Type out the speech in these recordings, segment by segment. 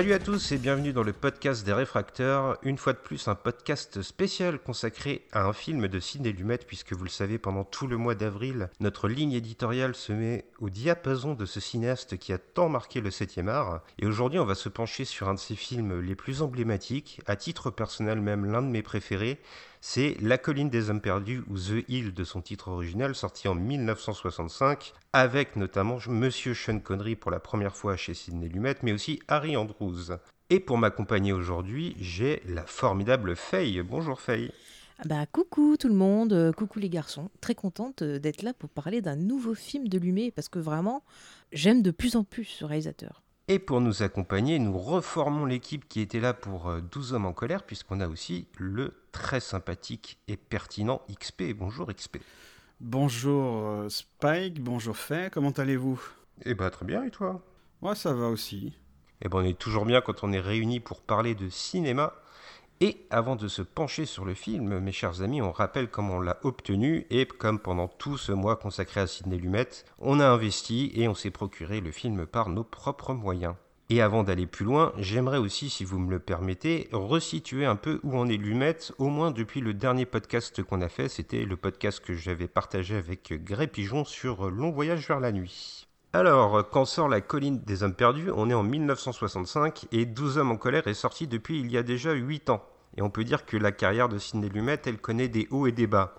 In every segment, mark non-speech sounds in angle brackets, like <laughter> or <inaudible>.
Salut à tous et bienvenue dans le podcast des réfracteurs. Une fois de plus, un podcast spécial consacré à un film de Sidney Lumet, puisque vous le savez, pendant tout le mois d'avril, notre ligne éditoriale se met au diapason de ce cinéaste qui a tant marqué le 7 art. Et aujourd'hui, on va se pencher sur un de ses films les plus emblématiques, à titre personnel même l'un de mes préférés, c'est La colline des hommes perdus ou The Hill de son titre original sorti en 1965 avec notamment Monsieur Sean Connery pour la première fois chez Sidney Lumet mais aussi Harry Andrews. Et pour m'accompagner aujourd'hui, j'ai la formidable Faye. Bonjour Faye. Bah coucou tout le monde, euh, coucou les garçons. Très contente euh, d'être là pour parler d'un nouveau film de Lumet parce que vraiment, j'aime de plus en plus ce réalisateur. Et pour nous accompagner, nous reformons l'équipe qui était là pour 12 euh, hommes en colère, puisqu'on a aussi le très sympathique et pertinent XP. Bonjour XP. Bonjour euh, Spike, bonjour Faye, comment allez-vous? Eh ben très bien, et toi? Moi ça va aussi. Eh ben on est toujours bien quand on est réunis pour parler de cinéma. Et avant de se pencher sur le film, mes chers amis, on rappelle comment on l'a obtenu et comme pendant tout ce mois consacré à Sidney Lumet, on a investi et on s'est procuré le film par nos propres moyens. Et avant d'aller plus loin, j'aimerais aussi, si vous me le permettez, resituer un peu où en est Lumet, au moins depuis le dernier podcast qu'on a fait, c'était le podcast que j'avais partagé avec Gré Pigeon sur Long Voyage vers la nuit. Alors, quand sort La colline des hommes perdus, on est en 1965 et 12 hommes en colère est sorti depuis il y a déjà 8 ans. Et on peut dire que la carrière de Sidney Lumet, elle connaît des hauts et des bas.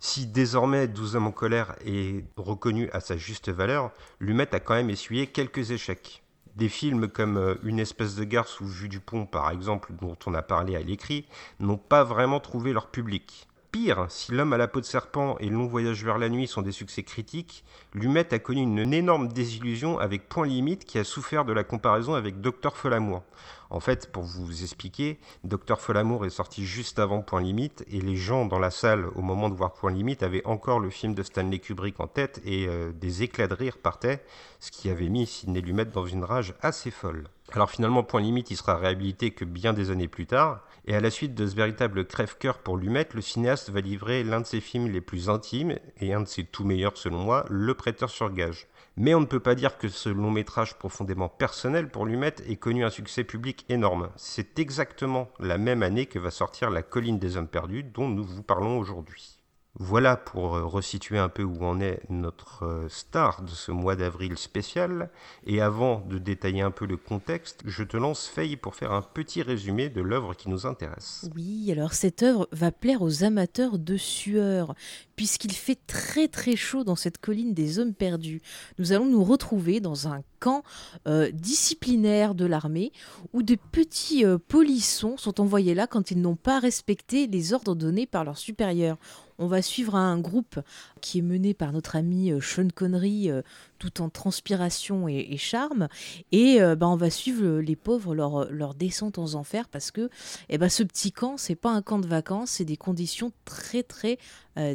Si désormais 12 hommes en colère est reconnu à sa juste valeur, Lumet a quand même essuyé quelques échecs. Des films comme euh, Une espèce de gare sous vue du pont, par exemple, dont on a parlé à l'écrit, n'ont pas vraiment trouvé leur public. Pire, si L'homme à la peau de serpent et Long voyage vers la nuit sont des succès critiques, Lumet a connu une énorme désillusion avec Point Limite qui a souffert de la comparaison avec Docteur Folamour. En fait, pour vous expliquer, Docteur Folamour est sorti juste avant Point Limite et les gens dans la salle au moment de voir Point Limite avaient encore le film de Stanley Kubrick en tête et euh, des éclats de rire partaient, ce qui avait mis Sidney Lumet dans une rage assez folle. Alors finalement, Point Limite, il sera réhabilité que bien des années plus tard, et à la suite de ce véritable crève-cœur pour Lumet, le cinéaste va livrer l'un de ses films les plus intimes, et un de ses tout meilleurs selon moi, Le Prêteur sur gage. Mais on ne peut pas dire que ce long métrage profondément personnel pour Lumet ait connu un succès public énorme. C'est exactement la même année que va sortir La colline des hommes perdus dont nous vous parlons aujourd'hui. Voilà pour euh, resituer un peu où en est notre euh, star de ce mois d'avril spécial. Et avant de détailler un peu le contexte, je te lance Faye pour faire un petit résumé de l'œuvre qui nous intéresse. Oui, alors cette œuvre va plaire aux amateurs de sueur, puisqu'il fait très très chaud dans cette colline des hommes perdus. Nous allons nous retrouver dans un camp euh, disciplinaire de l'armée où des petits polissons sont envoyés là quand ils n'ont pas respecté les ordres donnés par leurs supérieurs. On va suivre un groupe qui est mené par notre ami euh, Sean Connery, euh, tout en transpiration et, charme. Et euh, bah, on va suivre les pauvres leur, descente aux enfers parce que eh ben, ce petit camp, c'est pas un camp de vacances, c'est des conditions très très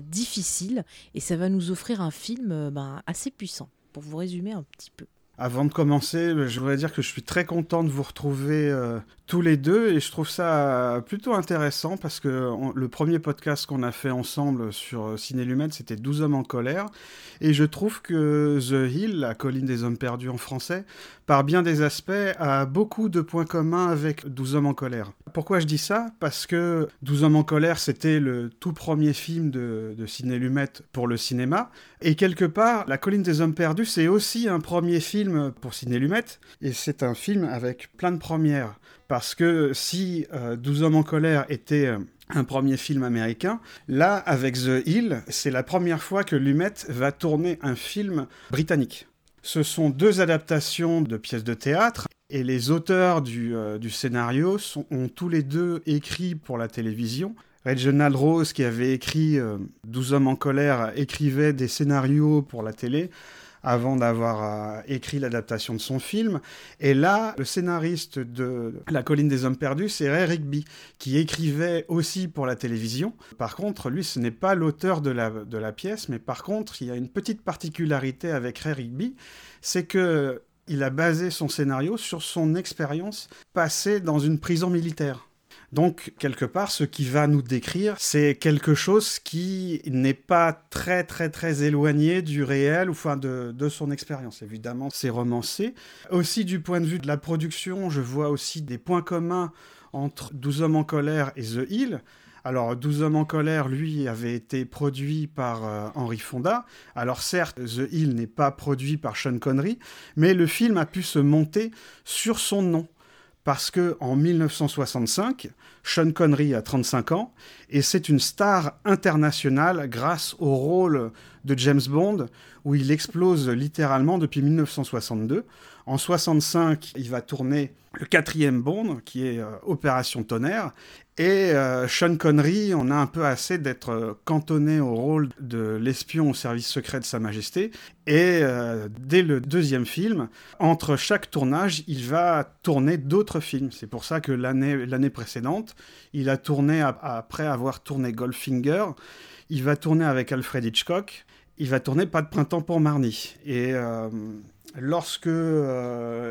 difficiles. Et ça va nous offrir un film ben, assez puissant, pour vous résumer un petit peu. Avant de commencer, je voudrais dire que je suis très content de vous retrouver tous les deux et je trouve ça plutôt intéressant parce que le premier podcast qu'on a fait ensemble sur Ciné Lumen, c'était 12 hommes en colère et je trouve que The Hill, la colline des hommes perdus en français, par bien des aspects a beaucoup de points communs avec 12 hommes en colère. Pourquoi je dis ça? Parce que 12 hommes en colère, c'était le tout premier film de, Ciné Lumet pour le cinéma et quelque part, La colline des hommes perdus, c'est aussi un premier film pour Ciné Lumet et c'est un film avec plein de premières. Parce que si 12 euh, hommes en colère était euh, un premier film américain, là, avec The Hill, c'est la première fois que Lumet va tourner un film britannique. Ce sont deux adaptations de pièces de théâtre et les auteurs du, euh, scénario ont tous les deux écrit pour la télévision. Reginald Rose, qui avait écrit 12 hommes en colère, écrivait des scénarios pour la télé avant d'avoir euh, écrit l'adaptation de son film. Et là, le scénariste de La colline des hommes perdus, c'est Ray Rigby, qui écrivait aussi pour la télévision. Par contre, lui, ce n'est pas l'auteur de la, pièce, mais par contre, il y a une petite particularité avec Ray Rigby, c'est que il a basé son scénario sur son expérience passée dans une prison militaire. Donc, quelque part, ce qui va nous décrire, c'est quelque chose qui n'est pas très, très, très éloigné du réel, ou enfin de, son expérience. Évidemment, c'est romancé. Aussi, du point de vue de la production, je vois aussi des points communs entre 12 hommes en colère et The Hill. Alors, 12 hommes en colère, lui, avait été produit par euh, Henry Fonda. Alors, certes, The Hill n'est pas produit par Sean Connery, mais le film a pu se monter sur son nom parce que en 1965, Sean Connery a 35 ans et c'est une star internationale grâce au rôle de James Bond où il explose littéralement depuis 1962. En 65, il va tourner le quatrième Bond qui est euh, Opération Tonnerre et euh, Sean Connery, on a un peu assez d'être euh, cantonné au rôle de l'espion au service secret de Sa Majesté. Et dès le deuxième film, entre chaque tournage, il va tourner d'autres films. C'est pour ça que l'année précédente, il a tourné, après avoir tourné Goldfinger, il va tourner avec Alfred Hitchcock, il va tourner Pas de printemps pour Marnie. Et lorsque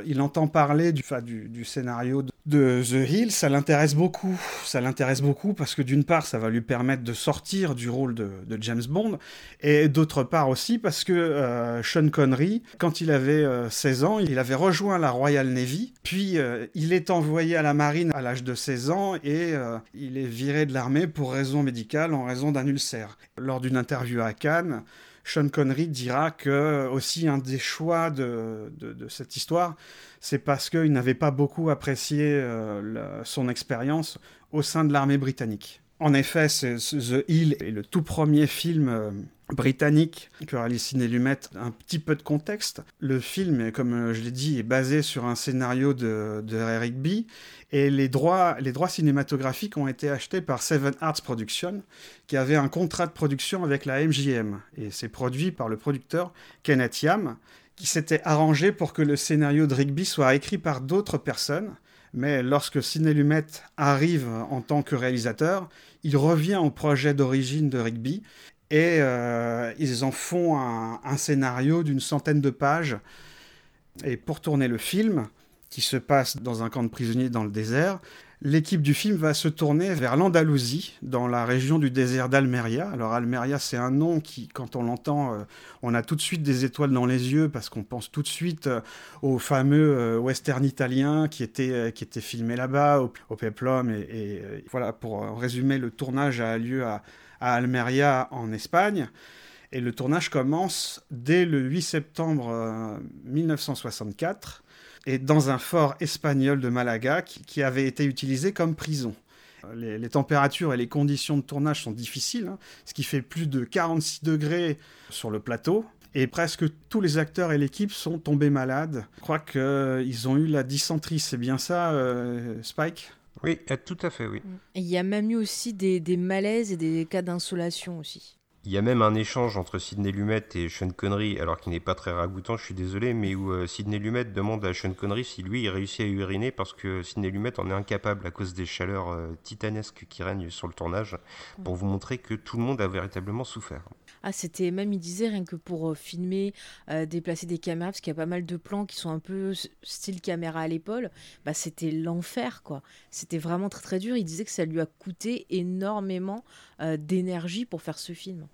il entend parler du, scénario de The Hill, ça l'intéresse beaucoup. Ça l'intéresse beaucoup parce que d'une part, ça va lui permettre de sortir du rôle de, James Bond, et d'autre part aussi parce que euh, Sean Connery, quand il avait 16 euh, ans, il avait rejoint la Royal Navy, puis euh, il est envoyé à la marine à l'âge de 16 ans et il est viré de l'armée pour raison médicale en raison d'un ulcère. Lors d'une interview à Cannes, Sean Connery dira que aussi un des choix de, cette histoire, c'est parce qu'il n'avait pas beaucoup apprécié euh, son expérience au sein de l'armée britannique. En effet, The Hill est le tout premier film euh, britannique que réalise Ciné Lumet. Un petit peu de contexte. Le film, comme je l'ai dit, est basé sur un scénario de, de Eric B. Et les droits, cinématographiques ont été achetés par Seven Arts Productions, qui avait un contrat de production avec la MGM. Et c'est produit par le producteur Kenneth Yam, qui s'était arrangé pour que le scénario de Rigby soit écrit par d'autres personnes mais lorsque Ciné Lumet arrive en tant que réalisateur, il revient au projet d'origine de Rigby et euh, ils en font un, scénario d'une centaine de pages. Et pour tourner le film, qui se passe dans un camp de prisonniers dans le désert, l'équipe du film va se tourner vers l'Andalousie, dans la région du désert d'Almeria. Alors Almeria, c'est un nom qui, quand on l'entend, euh, on a tout de suite des étoiles dans les yeux parce qu'on pense tout de suite euh, au fameux euh, western italien qui était, qui était filmé là-bas, au, Peplum. Et, voilà, pour résumer, le tournage a lieu à Almeria en Espagne. Et le tournage commence dès le 8 septembre 1964 et dans un fort espagnol de Malaga qui, avait été utilisé comme prison. Les, températures et les conditions de tournage sont difficiles, hein, ce qui fait plus de 46 degrés sur le plateau. Et presque tous les acteurs et l'équipe sont tombés malades. Je crois qu'ils ont eu la dysenterie, c'est bien ça, euh, Spike? Oui, euh, tout à fait, oui. il y a même eu aussi des, des malaises et des cas d'insolation aussi. Il y a même un échange entre Sidney Lumet et Sean Connery, alors qu'il n'est pas très ragoûtant, je suis désolé, mais où euh, Sidney Lumet demande à Sean Connery si lui il réussit à uriner parce que Sidney Lumet en est incapable à cause des chaleurs euh, titanesques qui règnent sur le tournage, pour vous montrer que tout le monde a véritablement souffert. Ah, c'était même, il disait, rien que pour euh, filmer, déplacer des caméras, parce qu'il y a pas mal de plans qui sont un peu style caméra à l'épaule, bah, c'était l'enfer, quoi. C'était vraiment très très dur. Il disait que ça lui a coûté énormément d'énergie pour faire ce film.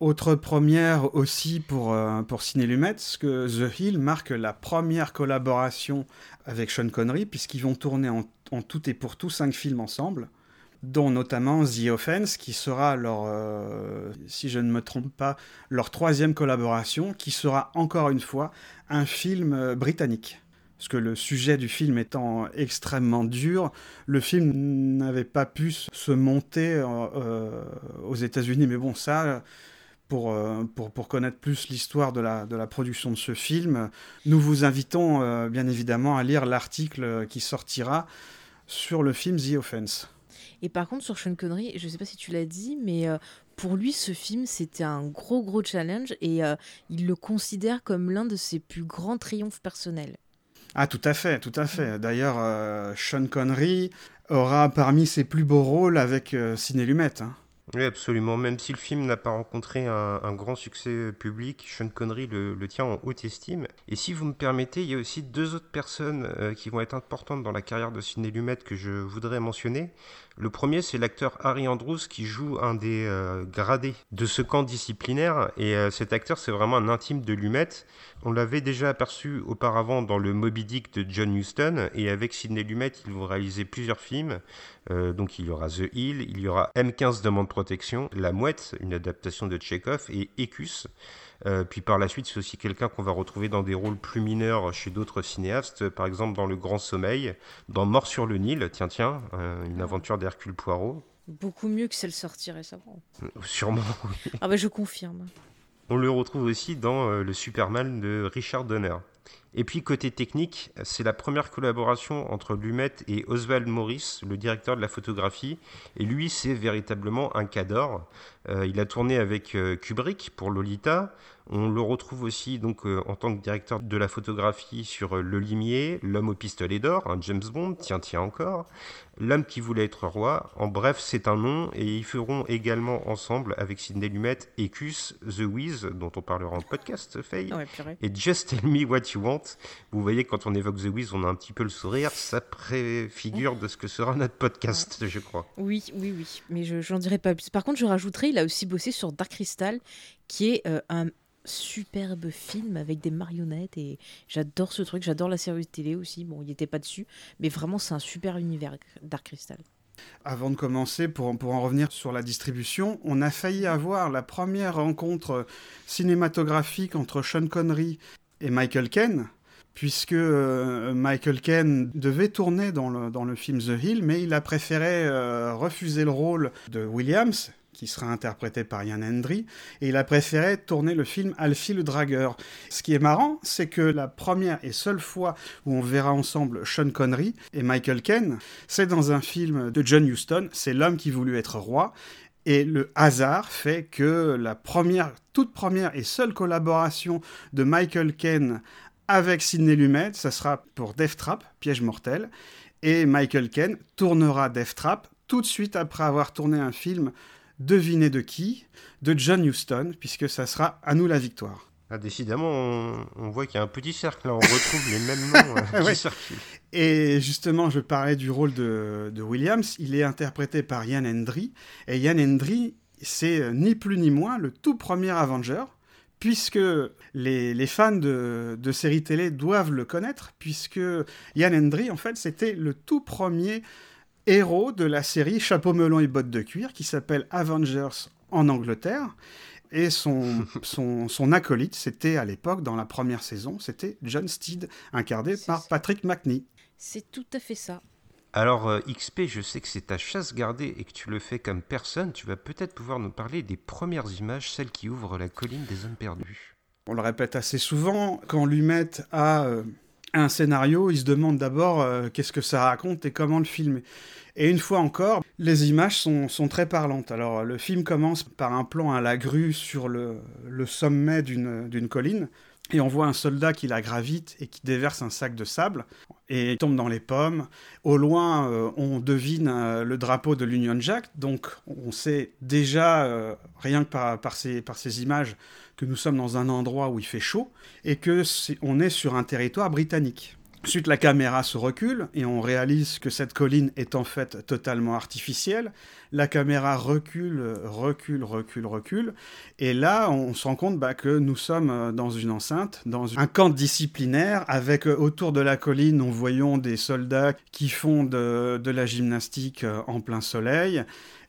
Autre première aussi pour, euh, pour Ciné Lumet, que The Hill marque la première collaboration avec Sean Connery, puisqu'ils vont tourner en, tout et pour tout cinq films ensemble, dont notamment The Offense, qui sera leur, euh, si je ne me trompe pas, leur troisième collaboration, qui sera encore une fois un film euh, britannique. Parce que le sujet du film étant extrêmement dur, le film n'avait pas pu se monter aux États-Unis. Mais bon, ça, euh, pour, pour, connaître plus l'histoire de la, de la production de ce film, nous vous invitons euh, bien évidemment à lire l'article qui sortira sur le film The Offense. Et par contre, sur Sean Connery, je ne sais pas si tu l'as dit, mais euh, pour lui, ce film, c'était un gros, gros challenge et euh, il le considère comme l'un de ses plus grands triomphes personnels. Ah, tout à fait, tout à fait. D'ailleurs, Sean Connery aura parmi ses plus beaux rôles avec Ciné Lumet. hein. Oui, absolument. Même si le film n'a pas rencontré un, grand succès public, Sean Connery le, le tient en haute estime. Et si vous me permettez, il y a aussi deux autres personnes euh, qui vont être importantes dans la carrière de Sidney Lumet que je voudrais mentionner. Le premier, c'est l'acteur Harry Andrews qui joue un des euh, gradés de ce camp disciplinaire. Et euh, cet acteur, c'est vraiment un intime de Lumet. On l'avait déjà aperçu auparavant dans le Moby Dick de John Huston. Et avec Sidney Lumet, ils vont réaliser plusieurs films. Euh, donc il y aura The Hill, il y aura M15 Demande Protection, La Mouette, une adaptation de Tchekhov, et Écus. Euh, puis par la suite, c'est aussi quelqu'un qu'on va retrouver dans des rôles plus mineurs chez d'autres cinéastes, par exemple dans Le Grand Sommeil, dans Mort sur le Nil, tiens tiens, euh, une aventure d'Hercule Poirot. Beaucoup mieux que celle sortie récemment. Euh, Sûrement, <laughs> oui. Ah bah je confirme. On le retrouve aussi dans Le Superman de Richard Donner. Et puis côté technique, c'est la première collaboration entre Lumet et Oswald Morris, le directeur de la photographie. Et lui, c'est véritablement un cador. Euh, il a tourné avec euh, Kubrick pour Lolita. On le retrouve aussi donc euh, en tant que directeur de la photographie sur euh, Le Limier, L'homme au pistolet d'or, un James Bond, tiens tiens encore, L'homme qui voulait être roi. En bref, c'est un nom et ils feront également ensemble avec Sidney Lumet Ecus, The Wiz, dont on parlera en podcast, Faye. Ouais. Et Just Tell Me What You Want. Vous voyez, quand on évoque The Wiz, on a un petit peu le sourire. Ça préfigure de ce que sera notre podcast, je crois. Oui, oui, oui, mais je j'en dirai pas plus. Par contre, je rajouterai, il a aussi bossé sur Dark Crystal, qui est euh, un superbe film avec des marionnettes et j'adore ce truc, j'adore la série de télé aussi. Bon, il n'était pas dessus, mais vraiment, c'est un super univers Dark Crystal. Avant de commencer, pour, pour en revenir sur la distribution, on a failli avoir la première rencontre cinématographique entre Sean Connery et Michael Caine, puisque euh, Michael Caine devait tourner dans le, dans le film The Hill, mais il a préféré euh, refuser le rôle de Williams, qui sera interprété par Ian Hendry, et il a préféré tourner le film Alfie le Dragueur. Ce qui est marrant, c'est que la première et seule fois où on verra ensemble Sean Connery et Michael Caine, c'est dans un film de John Huston, c'est L'homme qui voulut être roi, et le hasard fait que la première, toute première et seule collaboration de Michael Caine avec Sidney Lumet, ça sera pour Death Trap, Piège mortel, et Michael Caine tournera Death Trap tout de suite après avoir tourné un film Devinez de qui? De John Huston, puisque ça sera À nous la victoire. Ah, décidément, on, on voit qu'il y a un petit cercle. là. On retrouve les mêmes noms <laughs> euh, Ouais. circulent. Et justement, je parlais du rôle de, de Williams. Il est interprété par Ian Hendry. Et Ian Hendry, c'est euh, ni plus ni moins le tout premier Avenger, puisque les, les fans de, de séries télé doivent le connaître, puisque Ian Hendry, en fait, c'était le tout premier héros de la série Chapeau melon et bottes de cuir, qui s'appelle Avengers en Angleterre. Et son, <laughs> son, son acolyte, c'était à l'époque, dans la première saison, c'était John Steed, incarné par ça. Patrick McNee. C'est tout à fait ça. Alors, euh, XP, je sais que c'est ta chasse gardée et que tu le fais comme personne. Tu vas peut-être pouvoir nous parler des premières images, celles qui ouvrent la colline des hommes perdus. On le répète assez souvent, quand Lumet a euh, un scénario, il se demande d'abord euh, qu'est-ce que ça raconte et comment le filmer. Et une fois encore, les images sont, sont très parlantes. Alors, le film commence par un plan à la grue sur le, le sommet d'une colline. Et on voit un soldat qui la gravite et qui déverse un sac de sable et tombe dans les pommes. Au loin, euh, on devine euh, le drapeau de l'Union Jack, donc on sait déjà, euh, rien que par, ces, images, que nous sommes dans un endroit où il fait chaud et que on est sur un territoire britannique. Ensuite, la caméra se recule et on réalise que cette colline est en fait totalement artificielle. La caméra recule, recule, recule, recule. Et là, on se rend compte bah, que nous sommes euh, dans une enceinte, dans un camp disciplinaire, avec euh, autour de la colline, nous voyons des soldats qui font de, la gymnastique euh, en plein soleil.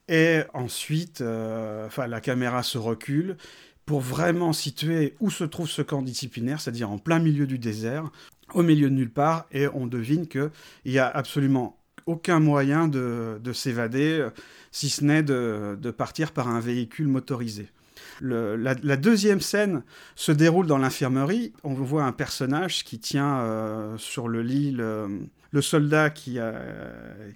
Et ensuite, la caméra se recule pour vraiment situer où se trouve ce camp disciplinaire, c'est-à-dire en plein milieu du désert, au milieu de nulle part, et on devine qu'il n'y a absolument aucun moyen de, de s'évader, euh, si ce n'est de, partir par un véhicule motorisé. La, deuxième scène se déroule dans l'infirmerie. On voit un personnage qui tient euh, sur le lit le, le soldat qui a,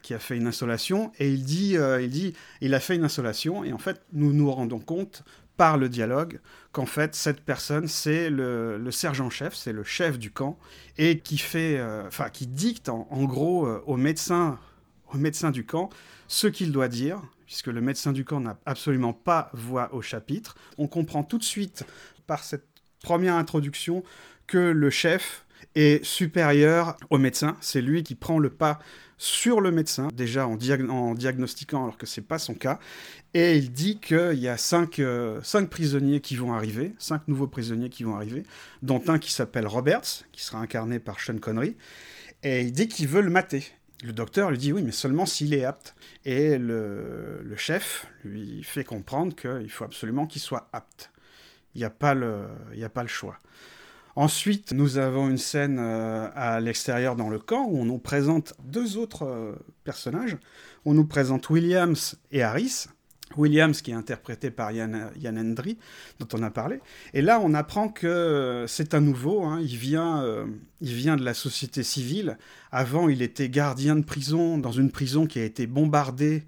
qui a fait une insolation et il dit, euh, il dit, il a fait une insolation et en fait, nous nous rendons compte par le dialogue qu'en fait, cette personne, c'est le, sergent-chef, c'est le chef du camp et qui fait, euh, enfin, qui dicte en, en gros euh, au médecin, au médecin du camp ce qu'il doit dire, puisque le médecin du camp n'a absolument pas voix au chapitre. On comprend tout de suite par cette première introduction que le chef est supérieur au médecin. C'est lui qui prend le pas sur le médecin, déjà en, diag- en diagnostiquant alors que c'est pas son cas. Et il dit qu'il y a cinq, euh, cinq prisonniers qui vont arriver, cinq nouveaux prisonniers qui vont arriver, dont un qui s'appelle Roberts, qui sera incarné par Sean Connery. Et il dit qu'il veut le mater. Le docteur lui dit oui, mais seulement s'il est apte. Et le, le chef lui fait comprendre qu'il faut absolument qu'il soit apte. Il n'y a, y a pas le choix. Ensuite, nous avons une scène euh, à l'extérieur dans le camp où on nous présente deux autres euh, personnages. On nous présente Williams et Harris. Williams qui est interprété par Yann, Hendry, dont on a parlé. Et là, on apprend que euh, c'est un nouveau. hein. il, vient, il vient de la société civile. Avant, il était gardien de prison dans une prison qui a été bombardée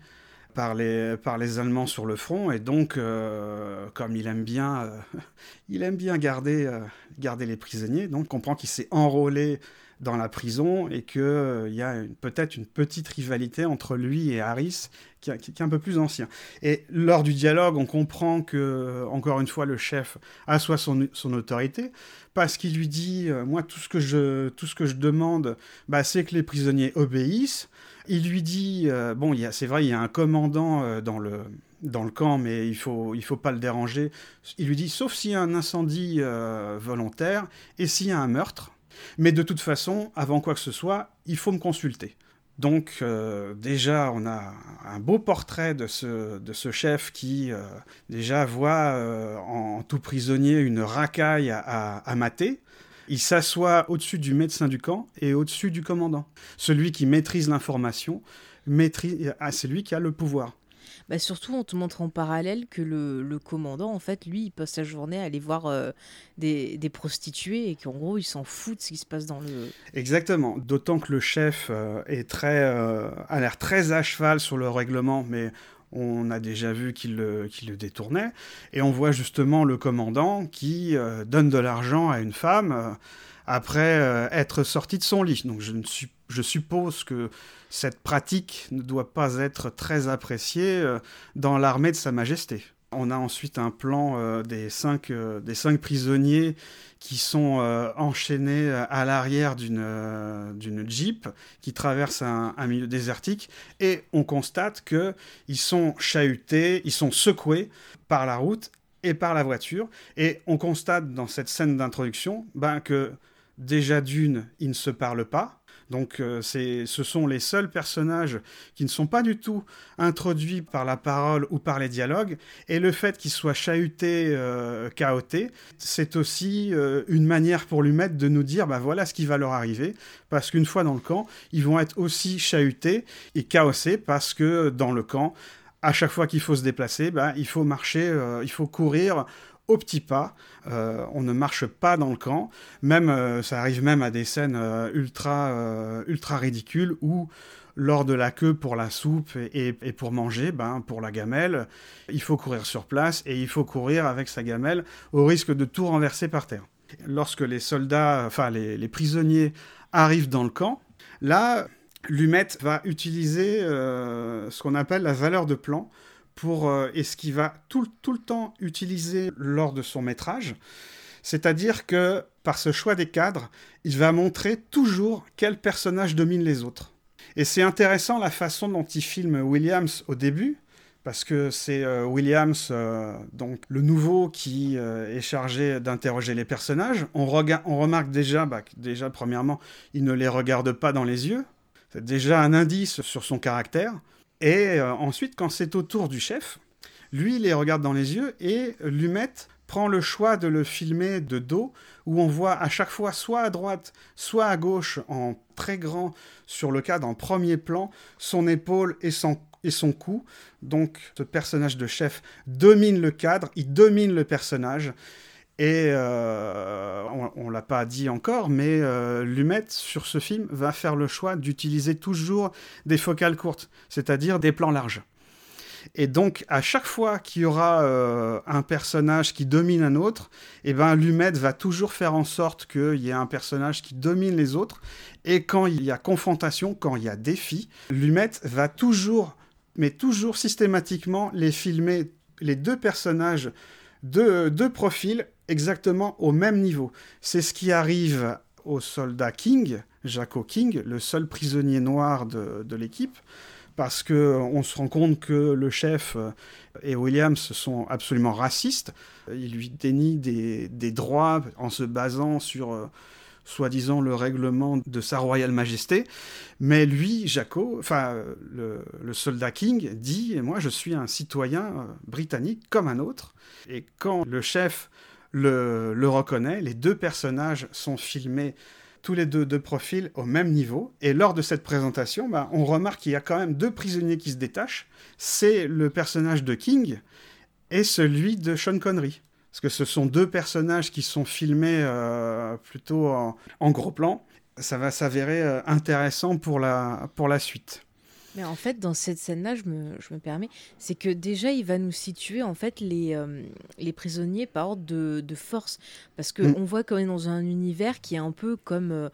par les, par les Allemands sur le front. Et donc, euh, comme il aime bien, euh, <laughs> il aime bien garder, euh, garder les prisonniers, donc on comprend qu'il s'est enrôlé dans la prison et qu'il y a peut-être une petite rivalité entre lui et Harris qui, est un peu plus ancien. Et lors du dialogue, on comprend que, encore une fois, le chef assoit son, son autorité parce qu'il lui dit euh, Moi, tout ce que je, tout ce que je demande, bah, c'est que les prisonniers obéissent. Il lui dit euh, Bon, c'est vrai, il y a un commandant euh, dans le. Dans le camp, mais il faut, il faut pas le déranger. Il lui dit, sauf s'il y a un incendie euh, volontaire et s'il y a un meurtre. Mais de toute façon, avant quoi que ce soit, il faut me consulter. Donc euh, déjà, on a un beau portrait de ce, de ce chef qui euh, déjà voit euh, en, tout prisonnier une racaille à mater. Il s'assoit au-dessus du médecin du camp et au-dessus du commandant. Celui qui maîtrise l'information, maîtrise, ah, c'est lui qui a le pouvoir. Bah surtout, on te montre en parallèle que le, commandant, en fait, lui, il passe sa journée à aller voir euh, des, prostituées et qu'en gros, il s'en fout de ce qui se passe dans le. Exactement. D'autant que le chef euh, est très, euh, a l'air très à cheval sur le règlement, mais on a déjà vu qu'il le, détournait. Et on voit justement le commandant qui donne de l'argent à une femme après être sorti de son lit. Donc je suppose que cette pratique ne doit pas être très appréciée euh, dans l'armée de Sa Majesté. On a ensuite un plan euh, des, cinq, euh, des cinq prisonniers qui sont enchaînés à l'arrière d'une jeep qui traverse un, milieu désertique et on constate que ils sont chahutés, ils sont secoués par la route et par la voiture et on constate dans cette scène d'introduction ben, que déjà d'une ils ne se parlent pas donc euh, ce sont les seuls personnages qui ne sont pas du tout introduits par la parole ou par les dialogues. Et le fait qu'ils soient chahutés, euh, chaotés, c'est aussi euh, une manière pour l'humain de nous dire bah voilà ce qui va leur arriver. Parce qu'une fois dans le camp ils vont être aussi chahutés et chaossés parce que dans le camp à chaque fois qu'il faut se déplacer bah, il faut marcher euh, il faut courir au petit pas, Euh, on ne marche pas dans le camp, même euh, ça arrive même à des scènes ultra ultra ridicules où lors de la queue pour la soupe et, pour manger, ben, pour la gamelle, il faut courir sur place et il faut courir avec sa gamelle au risque de tout renverser par terre. Lorsque les soldats, enfin les prisonniers arrivent dans le camp, là, Lumet va utiliser euh, ce qu'on appelle la valeur de plan pour, euh, et ce qu'il va tout, tout le temps utiliser lors de son métrage. C'est-à-dire que par ce choix des cadres, il va montrer toujours quel personnage domine les autres. Et c'est intéressant la façon dont il filme Williams au début, parce que c'est euh, Williams, donc le nouveau, qui est chargé d'interroger les personnages. On, on remarque déjà, bah, déjà, premièrement, il ne les regarde pas dans les yeux. C'est déjà un indice sur son caractère. Et euh, ensuite, quand c'est au tour du chef, lui, il les regarde dans les yeux et Lumet prend le choix de le filmer de dos, où on voit à chaque fois, soit à droite, soit à gauche, en très grand sur le cadre, en premier plan, son épaule et son, et son coup. Donc ce personnage de chef domine le cadre, il domine le personnage. Et euh, on ne l'a pas dit encore, mais euh, Lumet, sur ce film, va faire le choix d'utiliser toujours des focales courtes, c'est-à-dire des plans larges. Et donc, à chaque fois qu'il y aura euh, un personnage qui domine un autre, eh ben, Lumet va toujours faire en sorte qu'il y ait un personnage qui domine les autres. Et quand il y a confrontation, quand il y a défi, Lumet va toujours, mais toujours systématiquement, les filmer, les deux personnages de, de profil exactement au même niveau. C'est ce qui arrive au soldat King, Jaco King, le seul prisonnier noir de, l'équipe parce qu'on se rend compte que le chef euh, et Williams sont absolument racistes. Ils lui dénient des, droits en se basant sur, euh, soi-disant, le règlement de sa royale majesté. Mais lui, Jaco, enfin, le, soldat King, dit Moi, je suis un citoyen euh, britannique comme un autre. Et quand le chef le, reconnaît, les deux personnages sont filmés tous les deux de profil au même niveau. Et lors de cette présentation, bah, on remarque qu'il y a quand même deux prisonniers qui se détachent. C'est le personnage de King et celui de Sean Connery. Parce que ce sont deux personnages qui sont filmés euh, plutôt en, gros plan. Ça va s'avérer euh, intéressant pour la, pour la suite. Mais en fait, dans cette scène-là, je me, je me, permets, c'est que déjà, il va nous situer en fait les, euh, les prisonniers par ordre de, de force. Parce qu'on mm. voit qu'on est dans un univers qui est un peu comme euh,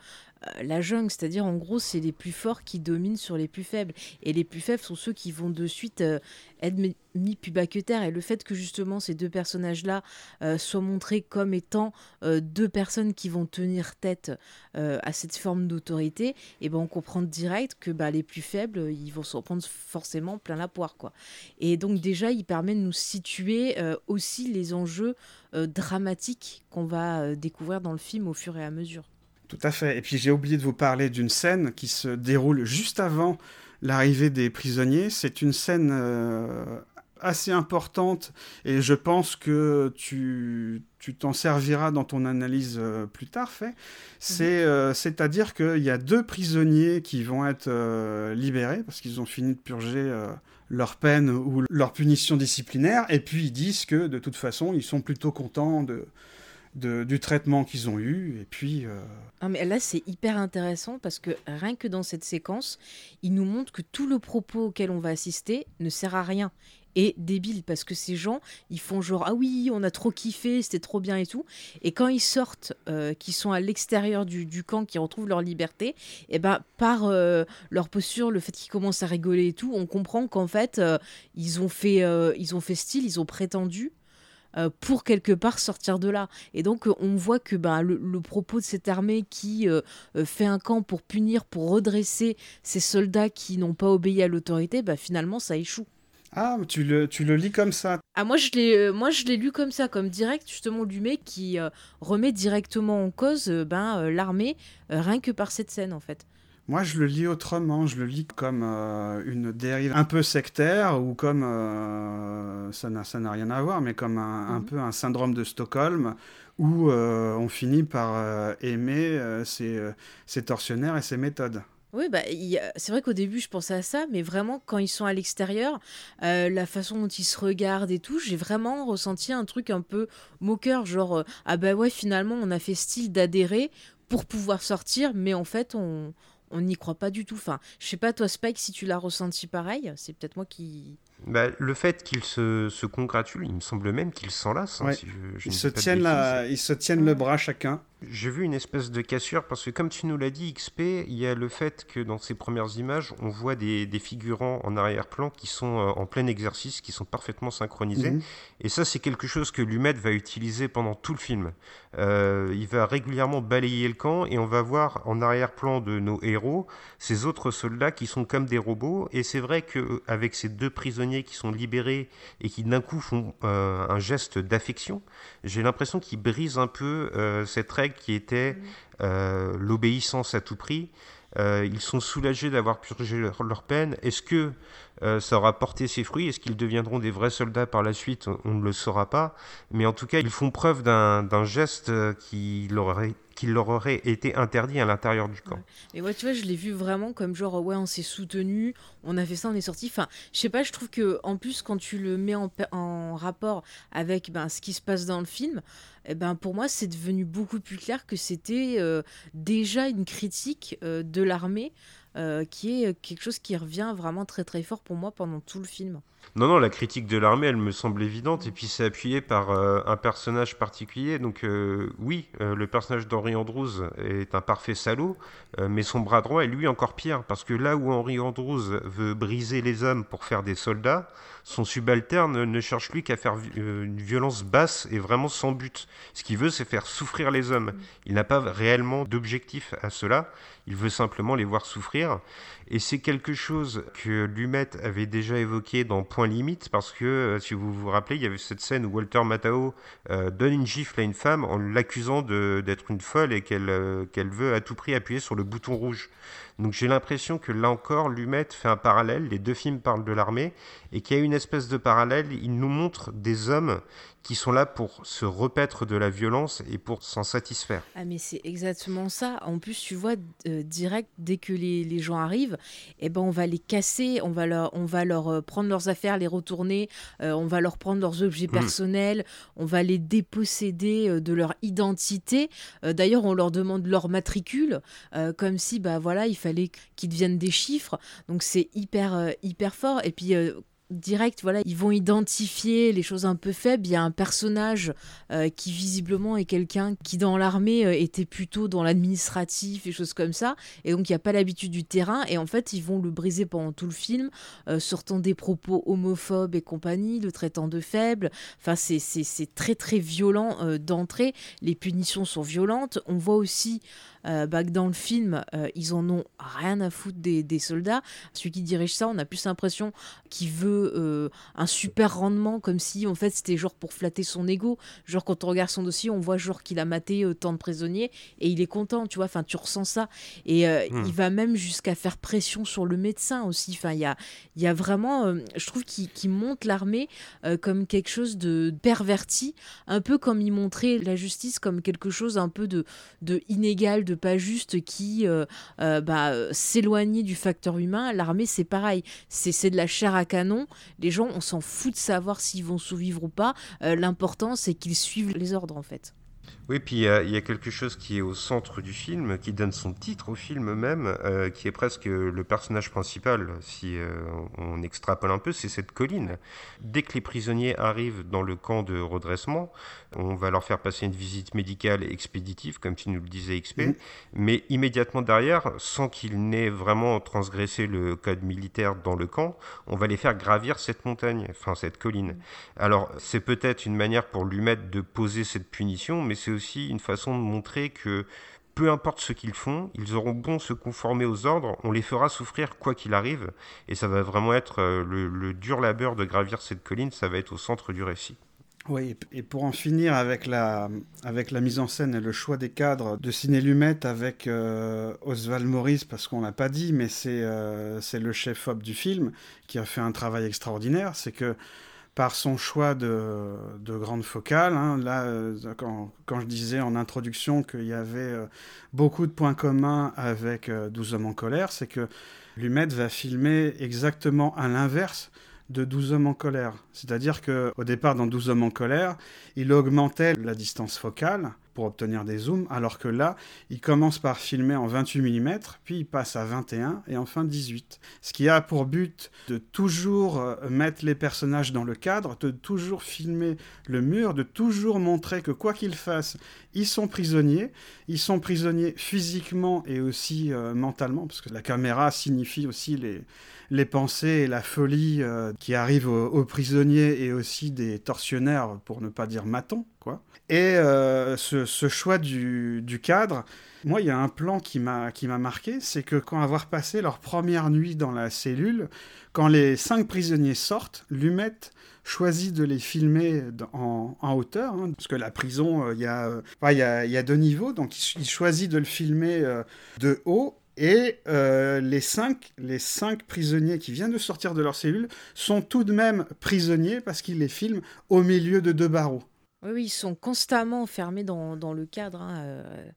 la jungle, c'est-à-dire en gros c'est les plus forts qui dominent sur les plus faibles et les plus faibles sont ceux qui vont de suite euh, être mis plus bas que terre et le fait que justement ces deux personnages-là euh, soient montrés comme étant deux personnes qui vont tenir tête à cette forme d'autorité, et eh ben on comprend direct que bah, les plus faibles ils vont s'en prendre forcément plein la poire quoi. Et donc déjà il permet de nous situer aussi les enjeux dramatiques qu'on va découvrir dans le film au fur et à mesure. Tout à fait. Et puis j'ai oublié de vous parler d'une scène qui se déroule juste avant l'arrivée des prisonniers. C'est une scène euh, assez importante et je pense que tu t'en serviras dans ton analyse euh, plus tard, fait. C'est, euh, c'est-à-dire qu'il y a deux prisonniers qui vont être libérés parce qu'ils ont fini de purger leur peine ou leur punition disciplinaire et puis ils disent que de toute façon ils sont plutôt contents de du traitement qu'ils ont eu. Et puis. Euh, ah, mais là, c'est hyper intéressant parce que rien que dans cette séquence, il nous montre que tout le propos auquel on va assister ne sert à rien et débile parce que ces gens ils font genre ah oui on a trop kiffé c'était trop bien et tout et quand ils sortent euh, qui sont à l'extérieur du, camp qui retrouvent leur liberté et eh ben par euh, leur posture le fait qu'ils commencent à rigoler et tout on comprend qu'en fait ils ont fait ils ont fait style ils ont prétendu euh, pour quelque part sortir de là. Et donc euh, on voit que bah, le, propos de cette armée qui euh, fait un camp pour punir, pour redresser ces soldats qui n'ont pas obéi à l'autorité, bah, finalement ça échoue. Ah, tu le, tu le lis comme ça Ah, moi je l'ai, moi je l'ai lu comme ça, comme direct, justement, Lumet qui remet directement en cause ben, l'armée, rien que par cette scène en fait. Moi, je le lis autrement. Je le lis comme euh, une dérive un peu sectaire ou comme euh, ça n'a rien à voir, mais comme un, mhm. peu un syndrome de Stockholm où euh, on finit par aimer ses, tortionnaires et ses méthodes. Oui, bah, c'est vrai qu'au début, je pensais à ça, mais vraiment, quand ils sont à l'extérieur, la façon dont ils se regardent et tout, j'ai vraiment ressenti un truc un peu moqueur, genre, ah bah ouais, finalement, on a fait style d'adhérer pour pouvoir sortir, mais en fait, on, on n'y croit pas du tout. Enfin, je sais pas toi Spike si tu l'as ressenti pareil, c'est peut-être moi qui bah, le fait qu'ils se, se congratulent, il me semble même qu'ils s'enlacent. Hein, ils, se tiennent ils se tiennent le bras chacun. J'ai vu une espèce de cassure parce que, comme tu nous l'as dit, XP, il y a le fait que dans ces premières images, on voit des, des figurants en arrière-plan qui sont euh, en plein exercice, qui sont parfaitement synchronisés. Mhm. Et ça, c'est quelque chose que Lumet va utiliser pendant tout le film. Euh, il va régulièrement balayer le camp et on va voir en arrière-plan de nos héros ces autres soldats qui sont comme des robots. Et c'est vrai qu'avec ces deux prisonniers qui sont libérés et qui d'un coup font euh, un geste d'affection, j'ai l'impression qu'ils brisent un peu cette règle qui était euh, l'obéissance à tout prix. Euh, ils sont soulagés d'avoir purgé leur, peine. Est-ce que euh, ça aura porté ses fruits? Est-ce qu'ils deviendront des vrais soldats par la suite? On, ne le saura pas. Mais en tout cas, ils font preuve d'un geste qui leur, qu'il leur aurait été interdit à l'intérieur du camp. Mais moi, tu vois, je l'ai vu vraiment comme genre, ouais, on s'est soutenu, on a fait ça, on est sorti. Enfin, je sais pas, je trouve que en plus, quand tu le mets en, en rapport avec ben, ce qui se passe dans le film, eh ben, pour moi, c'est devenu beaucoup plus clair que c'était euh, déjà une critique euh, de l'armée. Euh, qui est quelque chose qui revient vraiment très très fort pour moi pendant tout le film. Non, non, la critique de l'armée, elle me semble évidente, et puis c'est appuyé par un personnage particulier. Donc oui, le personnage d'Henri Andrews est un parfait salaud, mais son bras droit est lui encore pire, parce que là où Henri Andrews veut briser les hommes pour faire des soldats, son subalterne ne cherche lui qu'à faire une violence basse et vraiment sans but. Ce qu'il veut, c'est faire souffrir les hommes. Il n'a pas réellement d'objectif à cela, il veut simplement les voir souffrir. Et c'est quelque chose que Lumet avait déjà évoqué dans Point Limite, parce que, euh, si vous vous rappelez, il y avait cette scène où Walter Matthau euh, donne une gifle à une femme en l'accusant d'être une folle et euh, qu'elle veut à tout prix appuyer sur le bouton rouge. Donc j'ai l'impression que là encore, Lumet fait un parallèle, les deux films parlent de l'armée, et qu'il y a une espèce de parallèle, il nous montre des hommes qui sont là pour se repaître de la violence et pour s'en satisfaire. Ah mais c'est exactement ça. En plus, tu vois, euh, direct, dès que les, les, gens arrivent, eh ben, on va les casser, on va leur, on va leur euh, prendre leurs affaires, les retourner, euh, on va leur prendre leurs objets mmh. personnels, on va les déposséder de leur identité. D'ailleurs, on leur demande leur matricule, comme si, bah voilà, il fallait qu'ils deviennent des chiffres. Donc c'est hyper, hyper fort. Et puis direct, voilà, ils vont identifier les choses un peu faibles. Il y a un personnage euh, qui visiblement est quelqu'un qui dans l'armée euh, était plutôt dans l'administratif et choses comme ça, et donc il n'y a pas l'habitude du terrain. Et en fait, ils vont le briser pendant tout le film, euh, sortant des propos homophobes et compagnie, le traitant de faible. Enfin, c'est très très violent d'entrée. Les punitions sont violentes. On voit aussi euh, bah, dans le film, euh, ils en ont rien à foutre des, soldats. Celui qui dirige ça, on a plus l'impression qu'il veut euh, un super rendement, comme si en fait c'était genre pour flatter son ego. Genre quand on regarde son dossier, on voit genre qu'il a maté tant de prisonniers et il est content, tu vois. Enfin, tu ressens ça. Et hmm. il va même jusqu'à faire pression sur le médecin aussi. Enfin, il y a, y a vraiment, je trouve qu'il monte l'armée comme quelque chose de perverti, un peu comme il montrait la justice comme quelque chose un peu de, de inégal, pas juste qui euh, euh, bah, s'éloigner du facteur humain. L'armée, c'est pareil. C'est de la chair à canon. Les gens, on s'en fout de savoir s'ils vont survivre ou pas. Euh, l'important, c'est qu'ils suivent les ordres, en fait. Oui, puis il y, a quelque chose qui est au centre du film, qui donne son titre au film même, euh, qui est presque le personnage principal, si euh, on extrapole un peu, c'est cette colline. Dès que les prisonniers arrivent dans le camp de redressement, on va leur faire passer une visite médicale expéditive, comme tu nous le disais XP, mais immédiatement derrière, sans qu'ils n'aient vraiment transgressé le code militaire dans le camp, on va les faire gravir cette montagne, enfin cette colline. Alors c'est peut-être une manière pour lui mettre de poser cette punition, mais c'est aussi une façon de montrer que peu importe ce qu'ils font, ils auront bon se conformer aux ordres, on les fera souffrir quoi qu'il arrive, et ça va vraiment être euh, le, dur labeur de gravir cette colline, ça va être au centre du récit. Oui, et pour en finir avec la, avec la mise en scène et le choix des cadres de Ciné Lumet avec euh, Oswald Maurice, parce qu'on l'a pas dit, mais c'est euh, le chef-op du film qui a fait un travail extraordinaire, c'est que par son choix de, de grande focale. Hein. Là, euh, quand, quand, je disais en introduction qu'il y avait euh, beaucoup de points communs avec 12 euh, hommes en colère, c'est que Lumet va filmer exactement à l'inverse de 12 hommes en colère. C'est-à-dire qu'au départ, dans 12 hommes en colère, il augmentait la distance focale pour obtenir des zooms, alors que là, il commence par filmer en 28 mm, puis il passe à 21 et enfin 18. Ce qui a pour but de toujours euh, mettre les personnages dans le cadre, de toujours filmer le mur, de toujours montrer que quoi qu'ils fassent, ils sont prisonniers. Ils sont prisonniers physiquement et aussi euh, mentalement, parce que la caméra signifie aussi les, les pensées et la folie euh, qui arrivent aux, prisonniers et aussi des tortionnaires, pour ne pas dire matons. Quoi. Et euh, ce, choix du, cadre, moi, il y a un plan qui m'a marqué, c'est que quand avoir passé leur première nuit dans la cellule, quand les cinq prisonniers sortent, Lumet choisit de les filmer en, hauteur, hein, parce que la prison, euh, il y, y, a, deux niveaux, donc il, choisit de le filmer de haut et euh, les, cinq, les cinq prisonniers qui viennent de sortir de leur cellule sont tout de même prisonniers parce qu'ils les filment au milieu de deux barreaux. Oui, ils sont constamment enfermés dans, dans le cadre. Hein, euh.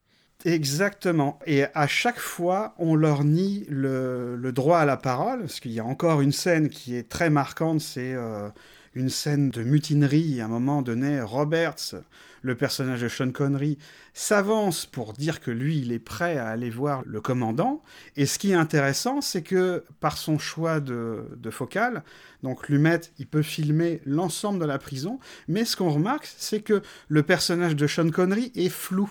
Exactement. Et à chaque fois, on leur nie le, droit à la parole, parce qu'il y a encore une scène qui est très marquante, c'est euh, une scène de mutinerie. À un moment donné, Roberts, le personnage de Sean Connery, s'avance pour dire que lui, il est prêt à aller voir le commandant. Et ce qui est intéressant, c'est que par son choix de, de focale, donc Lumet, il peut filmer l'ensemble de la prison, mais ce qu'on remarque, c'est que le personnage de Sean Connery est flou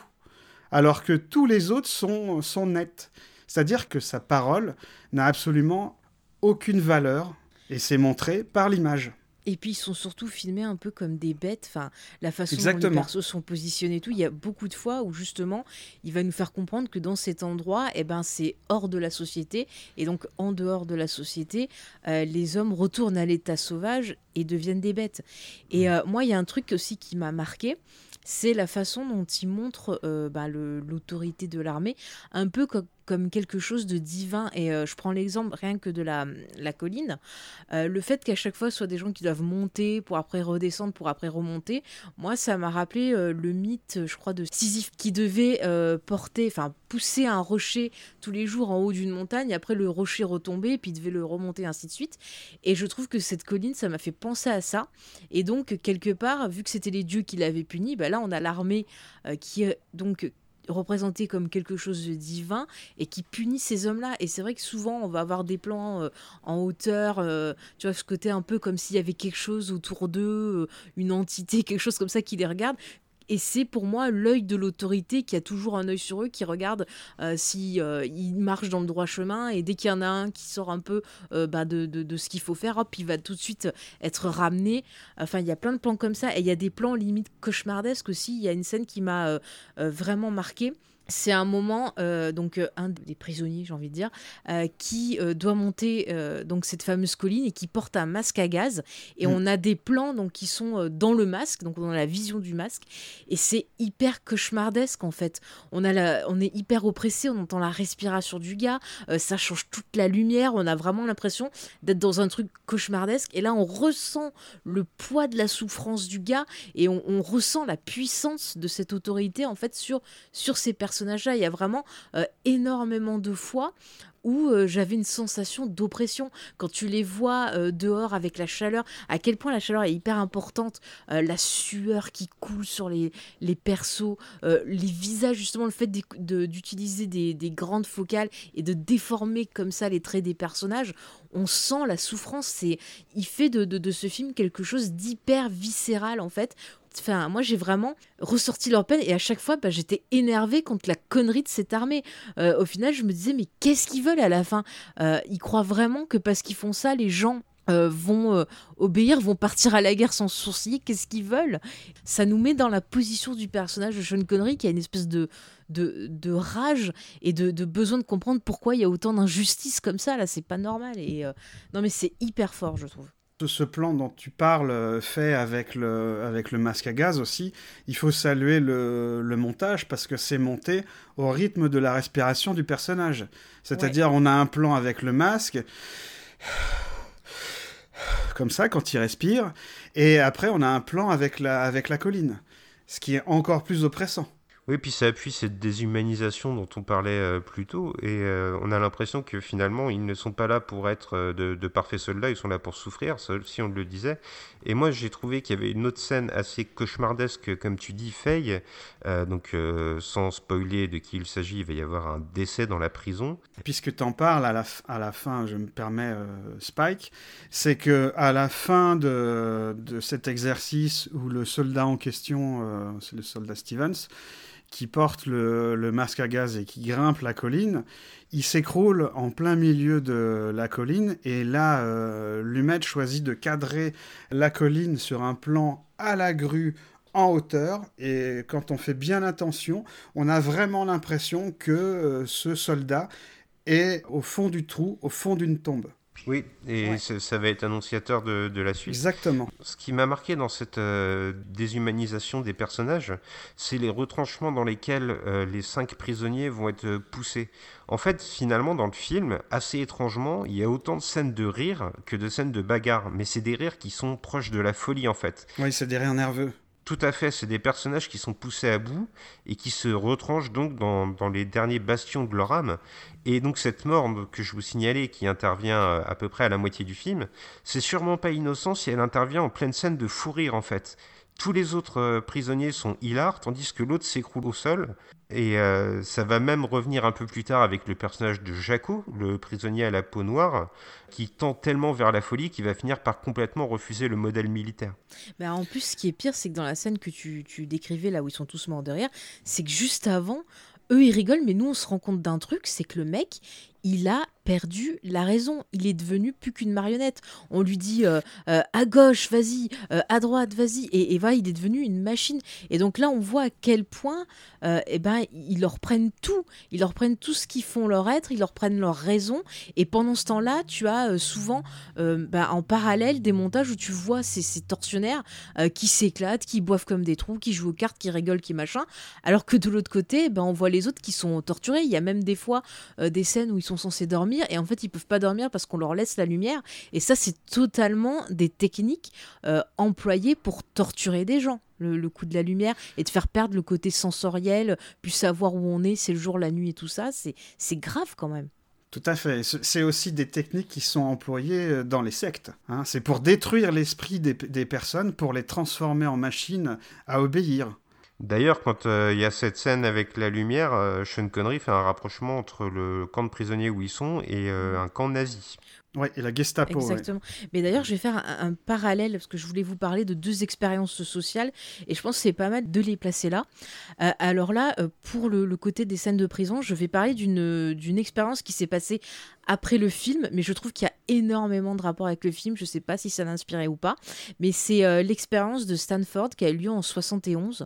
alors que tous les autres sont, sont nets. C'est-à-dire que sa parole n'a absolument aucune valeur, et c'est montré par l'image. Et puis ils sont surtout filmés un peu comme des bêtes, enfin la façon Exactement. dont les persos sont positionnés et tout. Il y a beaucoup de fois où justement il va nous faire comprendre que dans cet endroit, eh ben c'est hors de la société et donc en dehors de la société, euh, les hommes retournent à l'état sauvage et deviennent des bêtes. Et euh, moi il y a un truc aussi qui m'a marqué, c'est la façon dont il montre euh, bah, l'autorité de l'armée, un peu co- comme quelque chose de divin. Et euh, je prends l'exemple rien que de la, la colline. Euh, le fait qu'à chaque fois, ce soit des gens qui doivent monter pour après redescendre, pour après remonter, moi, ça m'a rappelé euh, le mythe, je crois, de Sisyphe, qui devait porter, enfin, pousser un rocher tous les jours en haut d'une montagne, après le rocher retombait, puis il devait le remonter, ainsi de suite. Et je trouve que cette colline, ça m'a fait penser à ça. Et donc, quelque part, vu que c'était les dieux qui l'avaient puni, bah là, on a l'armée qui donc représentée comme quelque chose de divin et qui punit ces hommes-là. Et c'est vrai que souvent, on va avoir des plans euh, en hauteur, euh, tu vois, ce côté un peu comme s'il y avait quelque chose autour d'eux, euh, une entité, <laughs> quelque chose comme ça qui les regarde. Et c'est pour moi l'œil de l'autorité qui a toujours un œil sur eux, qui regarde euh, si euh, ils marchent dans le droit chemin et dès qu'il y en a un qui sort un peu euh, bah, de, de- ce qu'il faut faire, hop, il va tout de suite être ramené. Enfin, il y a plein de plans comme ça et il y a des plans limite cauchemardesques aussi. Il y a une scène qui m'a vraiment marqué. C'est un moment, euh, donc euh, un des prisonniers, j'ai envie de dire, euh, qui doit monter donc cette fameuse colline et qui porte un masque à gaz. Et Mm. on a des plans donc qui sont dans le masque, donc on a la vision du masque. Et c'est hyper cauchemardesque en fait. On, a la, on est hyper oppressé, on entend la respiration du gars, ça change toute la lumière, on a vraiment l'impression d'être dans un truc cauchemardesque. Et là, on ressent le poids de la souffrance du gars et on, on ressent la puissance de cette autorité en fait sur, sur ces Il y a vraiment euh, énormément de fois où euh, j'avais une sensation d'oppression quand tu les vois euh, dehors avec la chaleur, à quel point la chaleur est hyper importante, la sueur qui coule sur les, les persos, les visages, justement le fait d'utiliser des, des grandes focales et de déformer comme ça les traits des personnages, on sent la souffrance, c'est il fait de ce film quelque chose d'hyper viscéral en fait. Moi j'ai vraiment ressorti leur peine et à chaque fois bah, j'étais énervée contre la connerie de cette armée. Euh, au final, je me disais, mais qu'est-ce qu'ils veulent à la fin? Euh, Ils croient vraiment que parce qu'ils font ça, les gens euh, vont obéir, vont partir à la guerre sans sourciller? Qu'est-ce qu'ils veulent? Ça nous met dans la position du personnage de Sean Connery qui a une espèce de, de, rage et de, besoin de comprendre pourquoi il y a autant d'injustice comme ça. Là, c'est pas normal. Et non, mais c'est hyper fort, je trouve. Ce- plan dont tu parles, euh, fait avec le, avec le masque à gaz aussi, il faut saluer le, le montage parce que c'est monté au rythme de la respiration du personnage. C'est-à-dire, on a un plan avec le masque, comme ça, quand il respire, et après, on a un plan avec la, avec la colline, ce qui est encore plus oppressant. Oui, puis ça appuie cette déshumanisation dont on parlait euh, plus tôt, et euh, on a l'impression que finalement, ils ne sont pas là pour être euh, de, parfaits soldats, ils sont là pour souffrir, aussi on le disait. Et moi, j'ai trouvé qu'il y avait une autre scène assez cauchemardesque, comme tu dis, Faye, donc sans spoiler de qui il s'agit, il va y avoir un décès dans la prison. Puisque tu en parles à la, à la fin, je me permets, Spike, c'est que à la fin de, de cet exercice où le soldat en question, c'est le soldat Stevens, qui porte le, masque à gaz et qui grimpe la colline, il s'écroule en plein milieu de la colline et là, euh, Lumet choisit de cadrer la colline sur un plan à la grue en hauteur et quand on fait bien attention, on a vraiment l'impression que euh, ce soldat est au fond du trou, au fond d'une tombe. Oui, et Ouais. ça- ça va être annonciateur de, de la suite. Exactement. Ce qui m'a marqué dans cette euh, déshumanisation des personnages, c'est les retranchements dans lesquels euh, les cinq prisonniers vont être euh, poussés. En fait, finalement, dans le film, assez étrangement, il y a autant de scènes de rire que de scènes de bagarre, mais c'est des rires qui sont proches de la folie, en fait. Oui, c'est des rires nerveux. Tout à fait, c'est des personnages qui sont poussés à bout et qui se retranchent donc dans, les derniers bastions de leur âme. Et donc cette mort que je vous signalais, qui intervient euh, à peu près à la moitié du film, c'est sûrement pas innocent si elle intervient en pleine scène de fou rire en fait. Tous les autres euh, prisonniers sont hilars, tandis que l'autre s'écroule au sol. Et euh, ça va même revenir un peu plus tard avec le personnage de Jaco, le prisonnier à la peau noire, qui tend tellement vers la folie qu'il va finir par complètement refuser le modèle militaire. Bah en plus, ce qui est pire, c'est que dans la scène que tu, tu décrivais, là où ils sont tous morts derrière, c'est que juste avant, eux ils rigolent, mais nous on se rend compte d'un truc, c'est que le mec, il a perdu la raison. Il est devenu plus qu'une marionnette. On lui dit euh, euh, à gauche, vas-y, euh, à droite, vas-y. Et, va, il est devenu une machine. Et donc là, on voit à quel point eh ben, ils leur prennent tout. Ils leur prennent tout ce qu'ils font leur être, ils leur prennent leur raison. Et pendant ce temps-là, tu as souvent ben, en parallèle des montages où tu vois ces, ces tortionnaires qui s'éclatent, qui boivent comme des trous, qui jouent aux cartes, qui rigolent, qui machin. Alors que de l'autre côté, ben, on voit les autres qui sont torturés. Il y a même des fois des scènes où ils sont censés dormir et en fait ils peuvent pas dormir parce qu'on leur laisse la lumière et ça c'est totalement des techniques euh, employées pour torturer des gens le, coup de la lumière et de faire perdre le côté sensoriel puis savoir où on est c'est le jour la nuit et tout ça c'est grave quand même tout à fait. C'est aussi des techniques qui sont employées euh, dans les sectes. Hein. C'est pour détruire l'esprit des, personnes, pour les transformer en machines à obéir. D'ailleurs, quand euh, il y a cette scène avec la lumière, euh, Sean Connery fait un rapprochement entre le camp de prisonniers où ils sont et euh, un camp nazi. Oui, et la Gestapo. Exactement. Mais d'ailleurs, je vais faire un, parallèle parce que je voulais vous parler de deux expériences sociales et je pense que c'est pas mal de les placer là. alors là, pour le, le, côté des scènes de prison, je vais parler d'une expérience qui s'est passée après le film, mais je trouve qu'il y a énormément de rapports avec le film. Je sais pas si ça l'inspirait ou pas, mais c'est euh, l'expérience de Stanford qui a eu lieu en 71.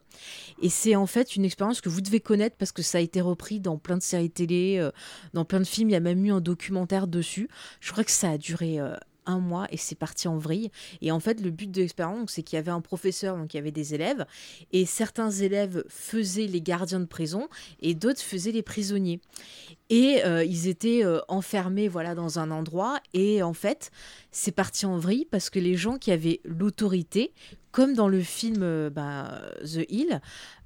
Et c'est en fait une expérience que vous devez connaître parce que ça a été repris dans plein de séries télé, euh, dans plein de films. Il y a même eu un documentaire dessus. Je crois que ça a duré euh, un mois et c'est parti en vrille. Et en fait, le but de l'expérience, c'est qu'il y avait un professeur, donc il y avait des élèves, et certains élèves faisaient les gardiens de prison et d'autres faisaient les prisonniers. Et euh, ils étaient euh, enfermés voilà dans un endroit et en fait, c'est parti en vrille parce que les gens qui avaient l'autorité, comme dans le film euh, bah, The Hill,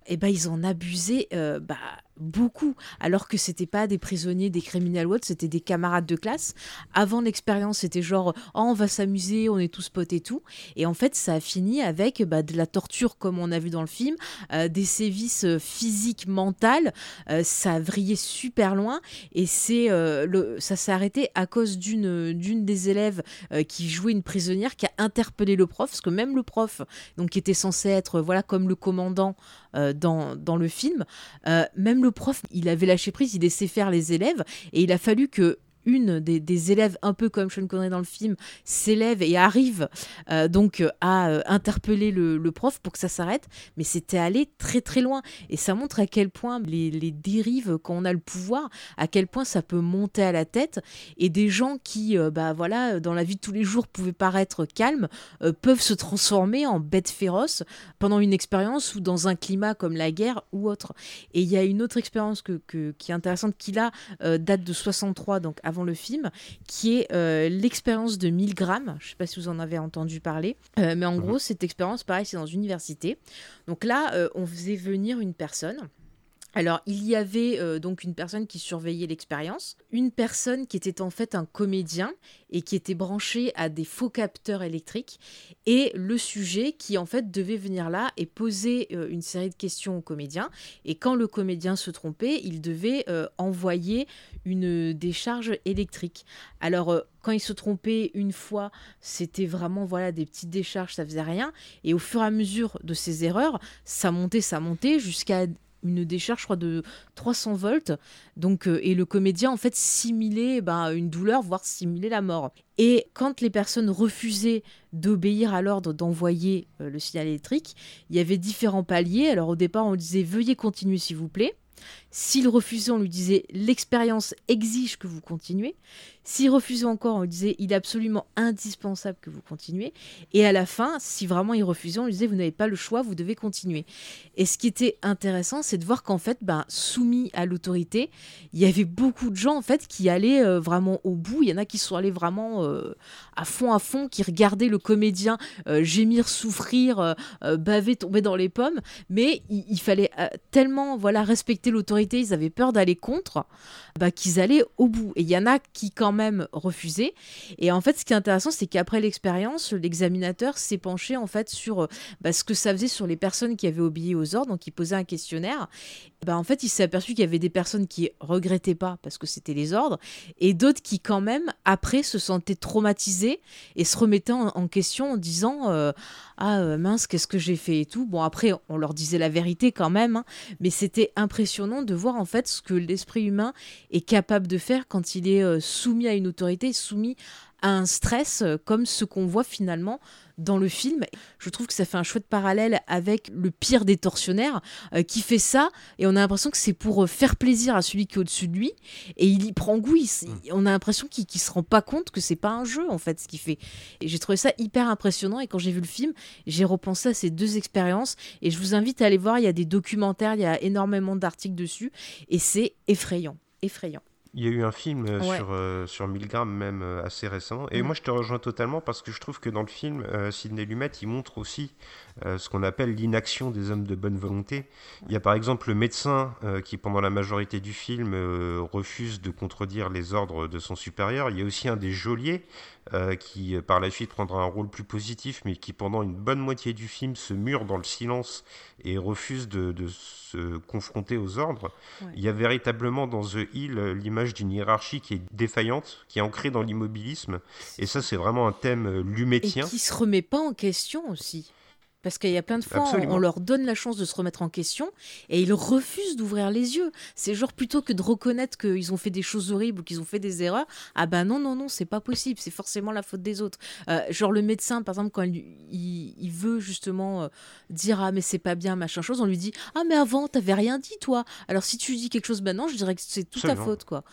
eh ben, ils en abusaient bah, beaucoup, alors que c'était pas des prisonniers, des criminels ou c'était des camarades de classe. Avant l'expérience, c'était genre, oh, on va s'amuser, on est tous potes et tout. Et en fait, ça a fini avec bah, de la torture, comme on a vu dans le film, euh, des sévices euh, physiques, mentales. Euh, ça a vrillé super loin. Et c'est le, ça s'est arrêté à cause d'une, d'une des élèves qui jouait une prisonnière qui a interpellé le prof, parce que même le prof, donc qui était censé être voilà comme le commandant dans, dans le film, même le prof, il avait lâché prise, il laissait faire les élèves, et il a fallu que une des, élèves, un peu comme Sean Connery dans le film, s'élève et arrive euh, donc à euh, interpeller le, prof pour que ça s'arrête, mais c'était allé très très loin. Et ça montre à quel point les, dérives, quand on a le pouvoir, à quel point ça peut monter à la tête. Et des gens qui, euh, bah voilà, dans la vie de tous les jours pouvaient paraître calmes, peuvent se transformer en bêtes féroces pendant une expérience ou dans un climat comme la guerre ou autre. Et il y a une autre expérience que, qui est intéressante qui date de 63, donc avant le film, qui est euh, l'expérience de Milgram. Je ne sais pas si vous en avez entendu parler, euh, mais en gros, cette expérience, pareil, c'est dans une université. Donc là, euh, on faisait venir une personne alors, il y avait euh, donc une personne qui surveillait l'expérience, une personne qui était en fait un comédien et qui était branché à des faux capteurs électriques, et le sujet qui en fait devait venir là et poser euh, une série de questions au comédien. Et quand le comédien se trompait, il devait euh, envoyer une décharge électrique. Alors, quand il se trompait une fois, c'était vraiment voilà des petites décharges, ça faisait rien. Et au fur et à mesure de ces erreurs, ça montait, ça montait jusqu'à une décharge, je crois, de 300 volts. Donc, euh, et le comédien, en fait, simulait bah, une douleur, voire simulait la mort. Et quand les personnes refusaient d'obéir à l'ordre d'envoyer euh, le signal électrique, il y avait différents paliers. Alors, au départ, on disait veuillez continuer, s'il vous plaît. S'il refusait, on lui disait l'expérience exige que vous continuez. S'il refusait encore, on lui disait il est absolument indispensable que vous continuez. Et à la fin, si vraiment il refusait, on lui disait vous n'avez pas le choix, vous devez continuer. Et ce qui était intéressant, c'est de voir qu'en fait, ben, soumis à l'autorité, il y avait beaucoup de gens en fait qui allaient euh, vraiment au bout. Il y en a qui sont allés vraiment euh, à fond, à fond, qui regardaient le comédien euh, gémir, souffrir, baver, tomber dans les pommes. Mais il, il fallait tellement voilà respecter l'autorité, ils avaient peur d'aller contre, bah, qu'ils allaient au bout. Et il y en a qui quand même refusaient. Et en fait, ce qui est intéressant, c'est qu'après l'expérience, l'examinateur s'est penché en fait sur bah, ce que ça faisait sur les personnes qui avaient obéi aux ordres. Donc, il posait un questionnaire. Bah, en fait, il s'est aperçu qu'il y avait des personnes qui regrettaient pas parce que c'était les ordres, et d'autres qui quand même après se sentaient traumatisées et se remettaient en, question en disant euh, ah euh, mince qu'est-ce que j'ai fait et tout. Bon après, on leur disait la vérité quand même, hein, mais c'était impressionnant de voir en fait ce que l'esprit humain est capable de faire quand il est euh, soumis à une autorité, soumis à un stress euh, comme ce qu'on voit finalement dans le film. Je trouve que ça fait un chouette parallèle avec le pire des tortionnaires euh, qui fait ça et on a l'impression que c'est pour faire plaisir à celui qui est au-dessus de lui et il y prend goût. Mm. on a l'impression qu'il ne se rend pas compte que c'est pas un jeu en fait ce qu'il fait. Et j'ai trouvé ça hyper impressionnant et quand j'ai vu le film, j'ai repensé à ces deux expériences et je vous invite à aller voir. Il y a des documentaires, il y a énormément d'articles dessus et c'est effrayant, effrayant. Il y a eu un film euh, sur, euh, sur Milgram même euh, assez récent. Et mm. moi je te rejoins totalement parce que je trouve que dans le film, Sidney Lumet, il montre aussi ce qu'on appelle l'inaction des hommes de bonne volonté. Il y a par exemple le médecin qui pendant la majorité du film refuse de contredire les ordres de son supérieur. Il y a aussi un des geôliers qui par la suite prendra un rôle plus positif mais qui pendant une bonne moitié du film se mure dans le silence et refuse de, de se confronter aux ordres. Il y a véritablement dans The Hill l'image d'une hiérarchie qui est défaillante, qui est ancrée dans l'immobilisme. Et ça, c'est vraiment un thème lumétien. Et qui se remet pas en question aussi. Parce qu'il y a plein de fois, on, leur donne la chance de se remettre en question et ils refusent d'ouvrir les yeux. C'est genre plutôt que de reconnaître qu'ils ont fait des choses horribles ou qu'ils ont fait des erreurs, ah ben non, non, non, c'est pas possible, c'est forcément la faute des autres. Euh, genre le médecin, par exemple, quand il, veut justement euh, dire ah mais c'est pas bien, machin chose, on lui dit ah mais avant, t'avais rien dit toi. Alors si tu dis quelque chose maintenant, je dirais que c'est toute ta faute quoi.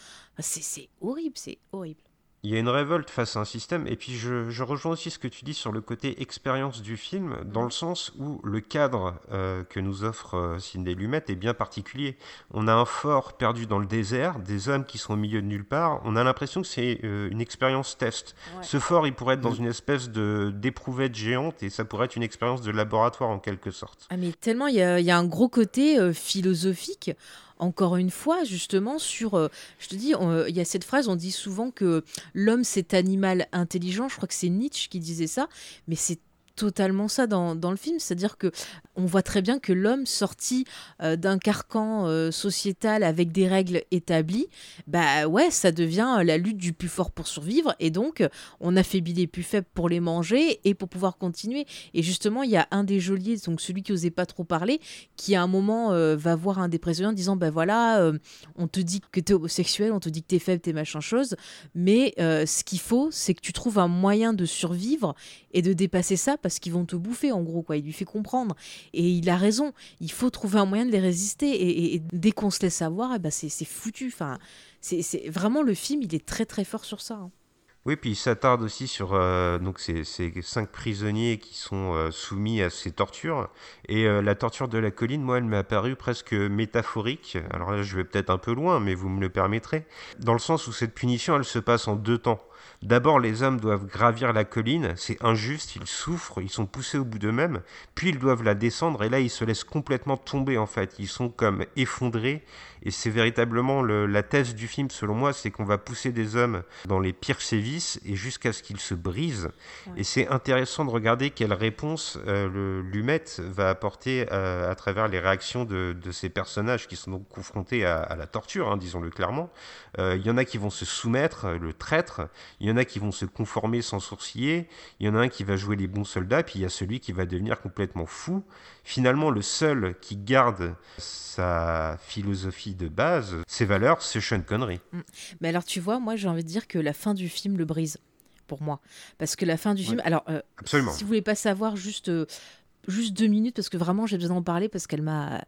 C'est horrible, c'est horrible. Il y a une révolte face à un système, et puis je, rejoins aussi ce que tu dis sur le côté expérience du film, dans le sens où le cadre euh, que nous offre euh, Sidney Lumet est bien particulier. On a un fort perdu dans le désert, des hommes qui sont au milieu de nulle part, on a l'impression que c'est euh, une expérience test. Ce fort, il pourrait être dans mm. une espèce de d'éprouvette géante, et ça pourrait être une expérience de laboratoire en quelque sorte. Ah mais tellement, il y a, y a, un gros côté philosophique encore une fois, justement, sur. Euh, je te dis, il y a cette phrase, on dit souvent que l'homme, c'est animal intelligent. Je crois que c'est Nietzsche qui disait ça, mais c'est totalement ça dans, dans le film, c'est-à-dire que on voit très bien que l'homme sorti euh, d'un carcan euh, sociétal avec des règles établies, bah ouais, ça devient la lutte du plus fort pour survivre, et donc on affaiblit les plus faibles pour les manger et pour pouvoir continuer. Et justement, il y a un des geôliers, donc celui qui osait pas trop parler, qui à un moment euh, va voir un des prisonniers en disant, ben voilà, on te dit que tu es homosexuel, on te dit que tu es faible, es machin chose, mais ce qu'il faut, c'est que tu trouves un moyen de survivre et de dépasser ça parce qu'ils vont te bouffer en gros quoi. Il lui fait comprendre et il a raison. Il faut trouver un moyen de les résister et, dès qu'on se laisse avoir, eh ben c'est foutu. Enfin, c'est vraiment le film, il est très très fort sur ça. Hein. Oui, puis il s'attarde aussi sur euh, donc ces, cinq prisonniers qui sont euh, soumis à ces tortures. Et euh, la torture de la colline, moi, elle m'est apparue presque métaphorique. Alors là, je vais peut-être un peu loin, mais vous me le permettrez. Dans le sens où cette punition, elle se passe en deux temps. D'abord, les hommes doivent gravir la colline, c'est injuste, ils souffrent, ils sont poussés au bout d'eux-mêmes, puis ils doivent la descendre, et là, ils se laissent complètement tomber, en fait. Ils sont comme effondrés, et c'est véritablement la thèse du film, selon moi, c'est qu'on va pousser des hommes dans les pires sévices, et jusqu'à ce qu'ils se brisent. Et c'est intéressant de regarder quelle réponse euh, le Lumet va apporter euh, à travers les réactions de, ces personnages qui sont donc confrontés à, la torture, hein, disons-le clairement. Euh, il y en a qui vont se soumettre, le traître, il y en a qui vont se conformer sans sourciller, il y en a un qui va jouer les bons soldats, puis il y a celui qui va devenir complètement fou. Finalement, le seul qui garde sa philosophie de base, ses valeurs, c'est Sean Connery. Mm. Mais alors, tu vois, moi j'ai envie de dire que la fin du film le brise pour moi. Parce que la fin du film. Alors, euh, si vous voulez pas savoir, juste, euh, juste deux minutes, parce que vraiment j'ai besoin d'en parler, parce qu'elle m'a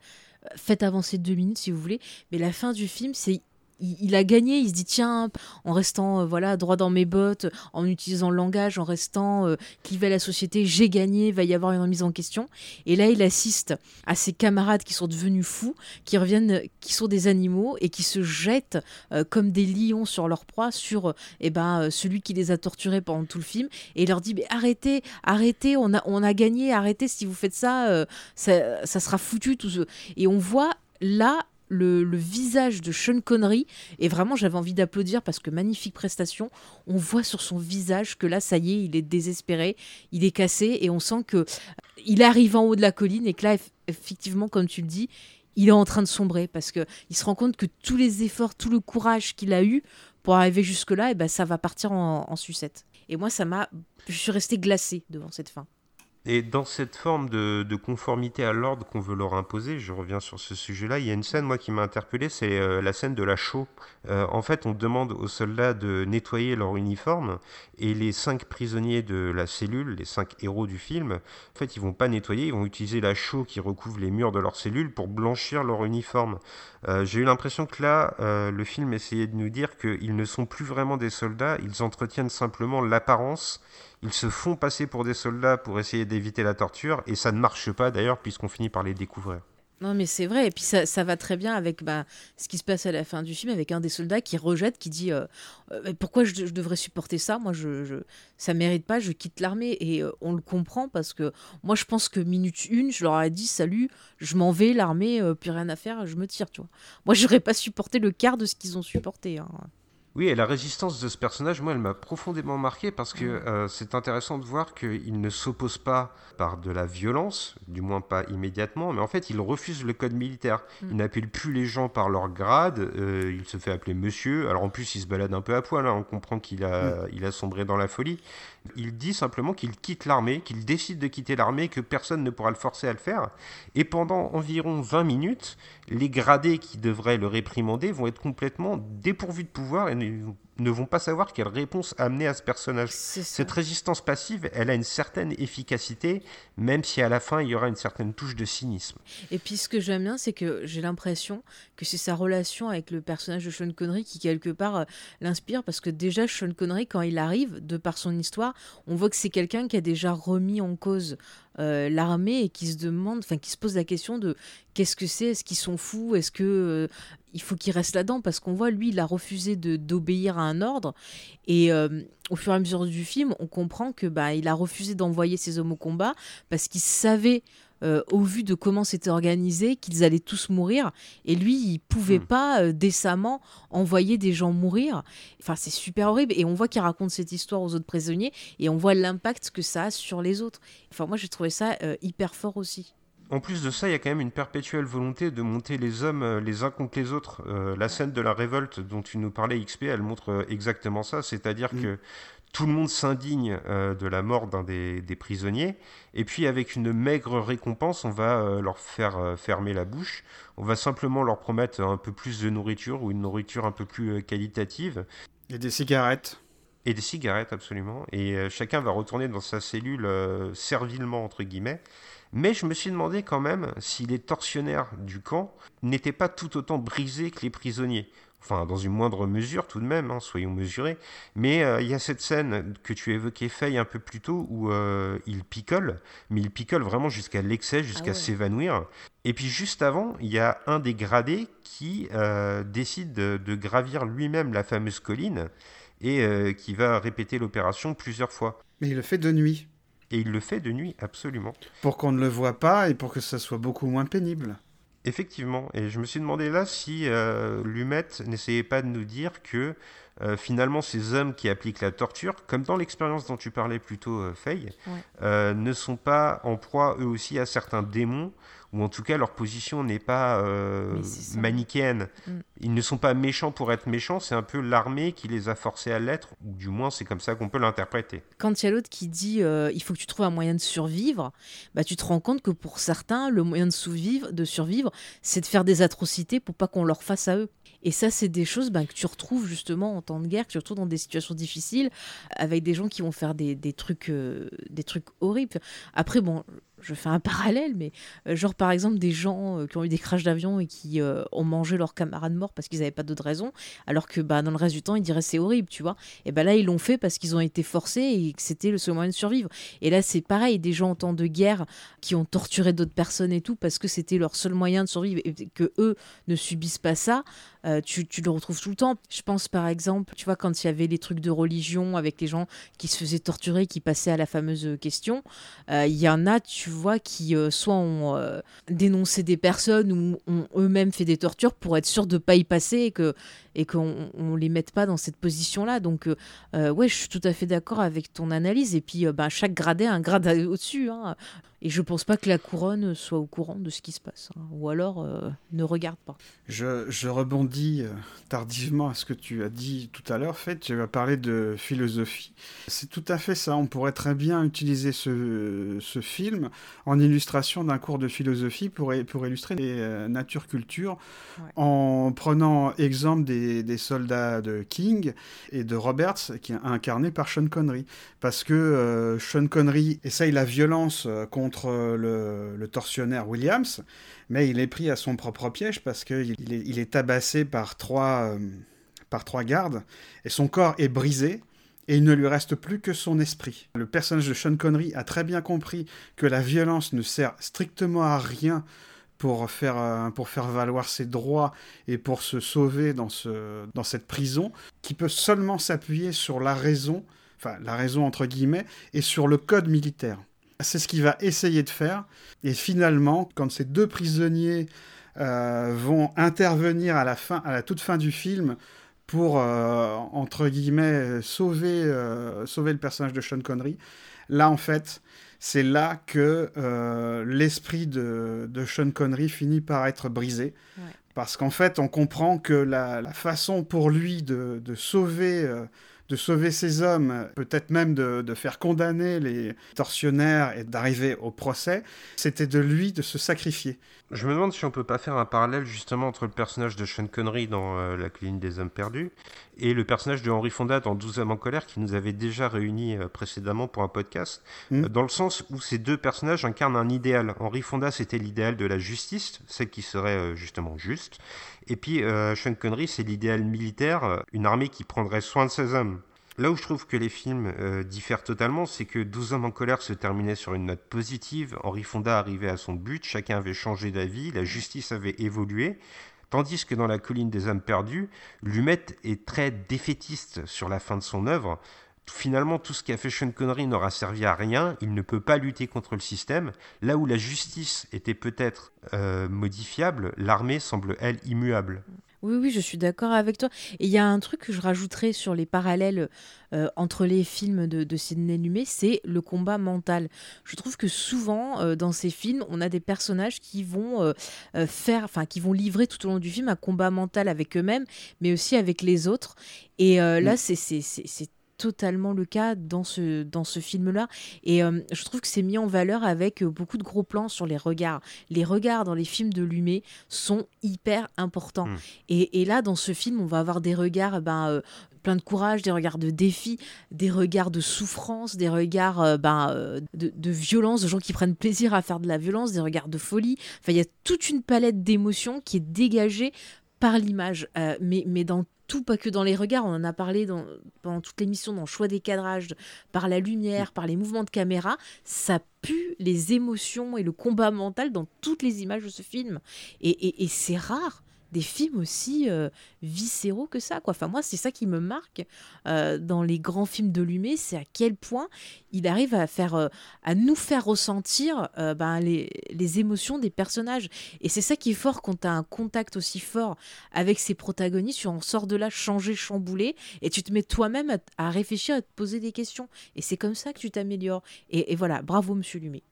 faites avancer deux minutes si vous voulez. Mais la fin du film, c'est il, a gagné, il se dit tiens, en restant euh, voilà droit dans mes bottes, en utilisant le langage, en restant euh, clivé à la société, j'ai gagné, va y avoir une remise en question. Et là, il assiste à ses camarades qui sont devenus fous, qui reviennent, qui sont des animaux et qui se jettent euh, comme des lions sur leur proie, sur eh ben, celui qui les a torturés pendant tout le film. Et il leur dit arrêtez, arrêtez, on a, on gagné, arrêtez, si vous faites ça, ça, ça sera foutu. Tout ce... Et on voit là le, visage de Sean Connery. Et vraiment, j'avais envie d'applaudir parce que magnifique prestation. On voit sur son visage que là, ça y est, il est désespéré, il est cassé et on sent que euh, il arrive en haut de la colline et que là, effectivement, comme tu le dis, il est en train de sombrer parce que il se rend compte que tous les efforts, tout le courage qu'il a eu pour arriver jusque-là, et eh ben, ça va partir en, en sucette. Et moi, ça m'a, je suis restée glacée devant cette fin. Et dans cette forme de, conformité à l'ordre qu'on veut leur imposer, je reviens sur ce sujet-là, il y a une scène, moi, qui m'a interpellé, c'est euh, la scène de la chaux. Euh, en fait, on demande aux soldats de nettoyer leur uniforme, et les cinq prisonniers de la cellule, les cinq héros du film, en fait, ils vont pas nettoyer, ils vont utiliser la chaux qui recouvre les murs de leur cellule pour blanchir leur uniforme. Euh, j'ai eu l'impression que là, le film essayait de nous dire qu'ils ne sont plus vraiment des soldats, ils entretiennent simplement l'apparence ils se font passer pour des soldats pour essayer d'éviter la torture, et ça ne marche pas d'ailleurs, puisqu'on finit par les découvrir. Non, mais c'est vrai. Et puis ça, va très bien avec bah, ce qui se passe à la fin du film, avec un des soldats qui rejette, qui dit euh, euh, Pourquoi je, devrais supporter ça? Moi, je, je, ça mérite pas, je quitte l'armée. Et euh, on le comprend parce que moi, je pense que minute une, je leur ai dit Salut, je m'en vais, l'armée, plus rien à faire, je me tire. Tu vois. Moi, j'aurais pas supporté le quart de ce qu'ils ont supporté. Hein. Oui, et la résistance de ce personnage, moi, elle m'a profondément marqué parce que mm. euh, c'est intéressant de voir qu'il ne s'oppose pas par de la violence, du moins pas immédiatement, mais en fait, il refuse le code militaire. Mm. Il n'appelle plus les gens par leur grade, euh, il se fait appeler monsieur. Alors en plus, il se balade un peu à poil, hein. on comprend qu'il a, mm. il a sombré dans la folie. Il dit simplement qu'il quitte l'armée, qu'il décide de quitter l'armée, que personne ne pourra le forcer à le faire. Et pendant environ 20 minutes, les gradés qui devraient le réprimander vont être complètement dépourvus de pouvoir et ne vont pas savoir quelle réponse amener à ce personnage. Cette résistance passive, elle a une certaine efficacité, même si à la fin, il y aura une certaine touche de cynisme. Et puis ce que j'aime bien, c'est que j'ai l'impression que c'est sa relation avec le personnage de Sean Connery qui, quelque part, euh, l'inspire, parce que déjà, Sean Connery, quand il arrive, de par son histoire, on voit que c'est quelqu'un qui a déjà remis en cause euh, l'armée et qui se demande, enfin qui se pose la question de qu'est-ce que c'est, est-ce qu'ils sont fous, est-ce que euh, il faut qu'il reste là-dedans parce qu'on voit lui il a refusé de d'obéir à un ordre et euh, au fur et à mesure du film on comprend que bah il a refusé d'envoyer ses hommes au combat parce qu'il savait euh, au vu de comment c'était organisé, qu'ils allaient tous mourir. Et lui, il pouvait hmm. pas euh, décemment envoyer des gens mourir. Enfin, c'est super horrible. Et on voit qu'il raconte cette histoire aux autres prisonniers et on voit l'impact que ça a sur les autres. Enfin, moi, j'ai trouvé ça hyper fort aussi. En plus de ça, il y a quand même une perpétuelle volonté de monter les hommes euh, les uns contre les autres. Euh, la scène de la révolte dont tu nous parlais, XP, elle montre euh, exactement ça, c'est-à-dire mm. que tout le monde s'indigne de la mort d'un des, prisonniers, et puis avec une maigre récompense, on va leur faire fermer la bouche, on va simplement leur promettre un peu plus de nourriture ou une nourriture un peu plus qualitative. Et des cigarettes. Et des cigarettes, absolument. Et chacun va retourner dans sa cellule servilement, entre guillemets. Mais je me suis demandé quand même si les tortionnaires du camp n'étaient pas tout autant brisés que les prisonniers. Enfin, dans une moindre mesure tout de même, hein, soyons mesurés. Mais euh, il y a cette scène que tu évoquais, Faye, un peu plus tôt, où euh, il picole, mais il picole vraiment jusqu'à l'excès, jusqu'à ah s'évanouir. Et puis juste avant, il y a un des gradés qui euh, décide de, gravir lui-même la fameuse colline et qui va répéter l'opération plusieurs fois. Mais il le fait de nuit. Et il le fait de nuit, absolument. Pour qu'on ne le voit pas et pour que ça soit beaucoup moins pénible. Effectivement, et je me suis demandé là si euh, Lumet n'essayait pas de nous dire que euh, finalement ces hommes qui appliquent la torture, comme dans l'expérience dont tu parlais plus tôt, euh, Faye, euh, ne sont pas en proie eux aussi à certains démons ou en tout cas leur position n'est pas euh, manichéenne. Mm. Ils ne sont pas méchants pour être méchants, c'est un peu l'armée qui les a forcés à l'être, ou du moins c'est comme ça qu'on peut l'interpréter. Quand il y a l'autre qui dit euh, il faut que tu trouves un moyen de survivre, bah, tu te rends compte que pour certains, le moyen de survivre, de survivre c'est de faire des atrocités pour pas qu'on leur fasse à eux. Et ça, c'est des choses bah, que tu retrouves justement en temps de guerre, que tu retrouves dans des situations difficiles, avec des gens qui vont faire des, des trucs, euh, des trucs horribles. Après, bon, je fais un <laughs> parallèle, mais euh, genre par exemple des gens euh, qui ont eu des crashs d'avion et qui euh, ont mangé leurs camarades morts parce qu'ils n'avaient pas d'autre raison, alors que bah, dans le reste du temps ils diraient c'est horrible, tu vois. Et ben là ils l'ont fait parce qu'ils ont été forcés et que c'était le seul moyen de survivre. Et là c'est pareil, des gens en temps de guerre qui ont torturé d'autres personnes et tout parce que c'était leur seul moyen de survivre et que eux ne subissent pas ça. tu, tu, le retrouves tout le temps. Je pense par exemple, tu vois, quand il y avait les trucs de religion avec les gens qui se faisaient torturer, qui passaient à la fameuse question, il y en a, tu vois, qui euh, soit ont euh, dénoncé des personnes ou ont eux-mêmes fait des tortures pour être sûr de pas y passer et que et qu'on on les mette pas dans cette position-là. Donc, euh, ouais, je suis tout à fait d'accord avec ton analyse. Et puis, bah, chaque gradé a un grade au-dessus. Hein. Et je pense pas que la couronne soit au courant de ce qui se passe. Hein. Ou alors, ne regarde pas. Je, rebondis tardivement à ce que tu as dit tout à l'heure. fait, tu vas parler de philosophie. C'est tout à fait ça. On pourrait très bien utiliser ce film en illustration d'un cours de philosophie pour, pour illustrer les euh, nature-culture en prenant exemple des, des, soldats de King et de Roberts qui est incarné par Sean Connery. Parce que euh, Sean Connery essaye la violence euh, contre le, le, tortionnaire Williams, mais il est pris à son propre piège parce qu'il est, il est tabassé par trois, par trois gardes et son corps est brisé et il ne lui reste plus que son esprit. Le personnage de Sean Connery a très bien compris que la violence ne sert strictement à rien pour faire, euh, pour faire valoir ses droits et pour se sauver dans, ce, dans cette prison, qui peut seulement s'appuyer sur la raison, enfin la raison entre guillemets, et sur le code militaire. C'est ce qu'il va essayer de faire. Et finalement, quand ces deux prisonniers euh, vont intervenir à la fin, à la toute fin du film, pour, euh, entre guillemets, sauver, euh, sauver le personnage de Sean Connery. Là, en fait, c'est là que euh, l'esprit de, de, Sean Connery finit par être brisé. Parce qu'en fait, on comprend que la, la façon pour lui de, de sauver de sauver ces hommes, peut-être même de, de, faire condamner les tortionnaires et d'arriver au procès, c'était de lui de se sacrifier. Je me demande si on peut pas faire un parallèle justement entre le personnage de Sean Connery dans euh, La Colline des Hommes Perdus et le personnage de Henri Fonda dans 12 hommes en colère qui nous avait déjà réunis euh, précédemment pour un podcast, hmm. euh, dans le sens où ces deux personnages incarnent un idéal. Henri Fonda, c'était l'idéal de la justice, celle qui serait justement juste, et puis Sean Connery, c'est l'idéal militaire, une armée qui prendrait soin de ses hommes. Là où je trouve que les films euh, diffèrent totalement, c'est que 12 hommes en colère se terminait sur une note positive, Henri Fonda arrivait à son but, chacun avait changé d'avis, la justice avait évolué, tandis que dans La colline des hommes perdus, Lumet est très défaitiste sur la fin de son œuvre. Finalement, tout ce qu'a fait Sean Connery n'aura servi à rien, il ne peut pas lutter contre le système. Là où la justice était peut-être euh, modifiable, l'armée semble, elle, immuable. Oui, oui, je suis d'accord avec toi. Et il y a un truc que je rajouterais sur les parallèles euh, entre les films de, de Sidney Lumet, c'est le combat mental. Je trouve que souvent, euh, dans ces films, on a des personnages qui vont euh, faire, enfin, qui vont livrer tout au long du film un combat mental avec eux-mêmes, mais aussi avec les autres. Et là, c'est totalement le cas dans ce, dans ce film-là. Et euh, je trouve que c'est mis en valeur avec euh, beaucoup de gros plans sur les regards. Les regards dans les films de Lumet sont hyper importants. Hmm. Et, et, là, dans ce film, on va avoir des regards ben, euh, plein de courage, des regards de défi, des regards de souffrance, des regards ben, de, de, violence, de gens qui prennent plaisir à faire de la violence, des regards de folie. Enfin, il y a toute une palette d'émotions qui est dégagée par l'image, mais, mais dans tout, pas que dans les regards, on en a parlé dans, pendant toute l'émission, dans le choix des cadrages, par la lumière, par les mouvements de caméra, ça pue les émotions et le combat mental dans toutes les images de ce film. et c'est rare des films aussi euh, viscéraux que ça. Quoi. Enfin, moi, c'est ça qui me marque euh, dans les grands films de Lumet, c'est à quel point il arrive à, faire, euh, à nous faire ressentir ben, les, émotions des personnages. Et c'est ça qui est fort quand tu as un contact aussi fort avec ses protagonistes, tu en sors de là changé, chamboulé, et tu te mets toi-même à, réfléchir, à te poser des questions. Et c'est comme ça que tu t'améliores. Et, voilà, bravo, monsieur Lumet.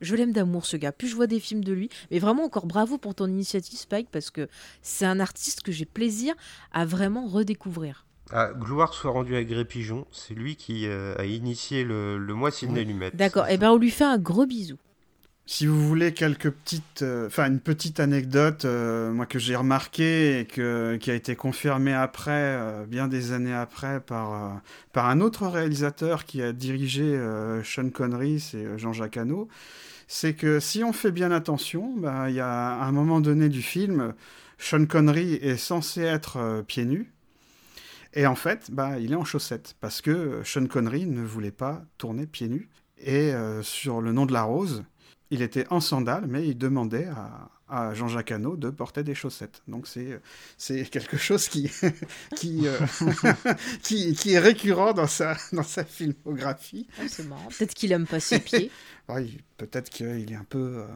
Je l'aime d'amour ce gars. Plus je vois des films de lui, mais vraiment encore bravo pour ton initiative Spike parce que c'est un artiste que j'ai plaisir à vraiment redécouvrir. Ah, gloire soit rendue à Gré Pigeon, c'est lui qui euh, a initié le, le mois Sidney Lumet. D'accord, et eh ben on lui fait un gros bisou. Si vous voulez quelques petites, euh, enfin une petite anecdote, euh, moi que j'ai remarqué et que, qui a été confirmée après, euh, bien des années après, par, par un autre réalisateur qui a dirigé Sean Connery, c'est Jean-Jacques Hano, c'est que si on fait bien attention, bah, il y a un moment donné du film, Sean Connery est censé être pieds nus. Et en fait, bah, il est en chaussettes parce que Sean Connery ne voulait pas tourner pieds nus. Et sur le nom de la rose, il était en sandales, mais il demandait à, Jean-Jacques Hano de porter des chaussettes. Donc c'est, c'est quelque chose qui, <laughs> qui, euh, <laughs> qui, qui, est récurrent dans sa, dans sa filmographie. C'est marrant. Peut-être qu'il aime pas ses <laughs> pieds. oui, peut-être qu'il est un peu... Euh,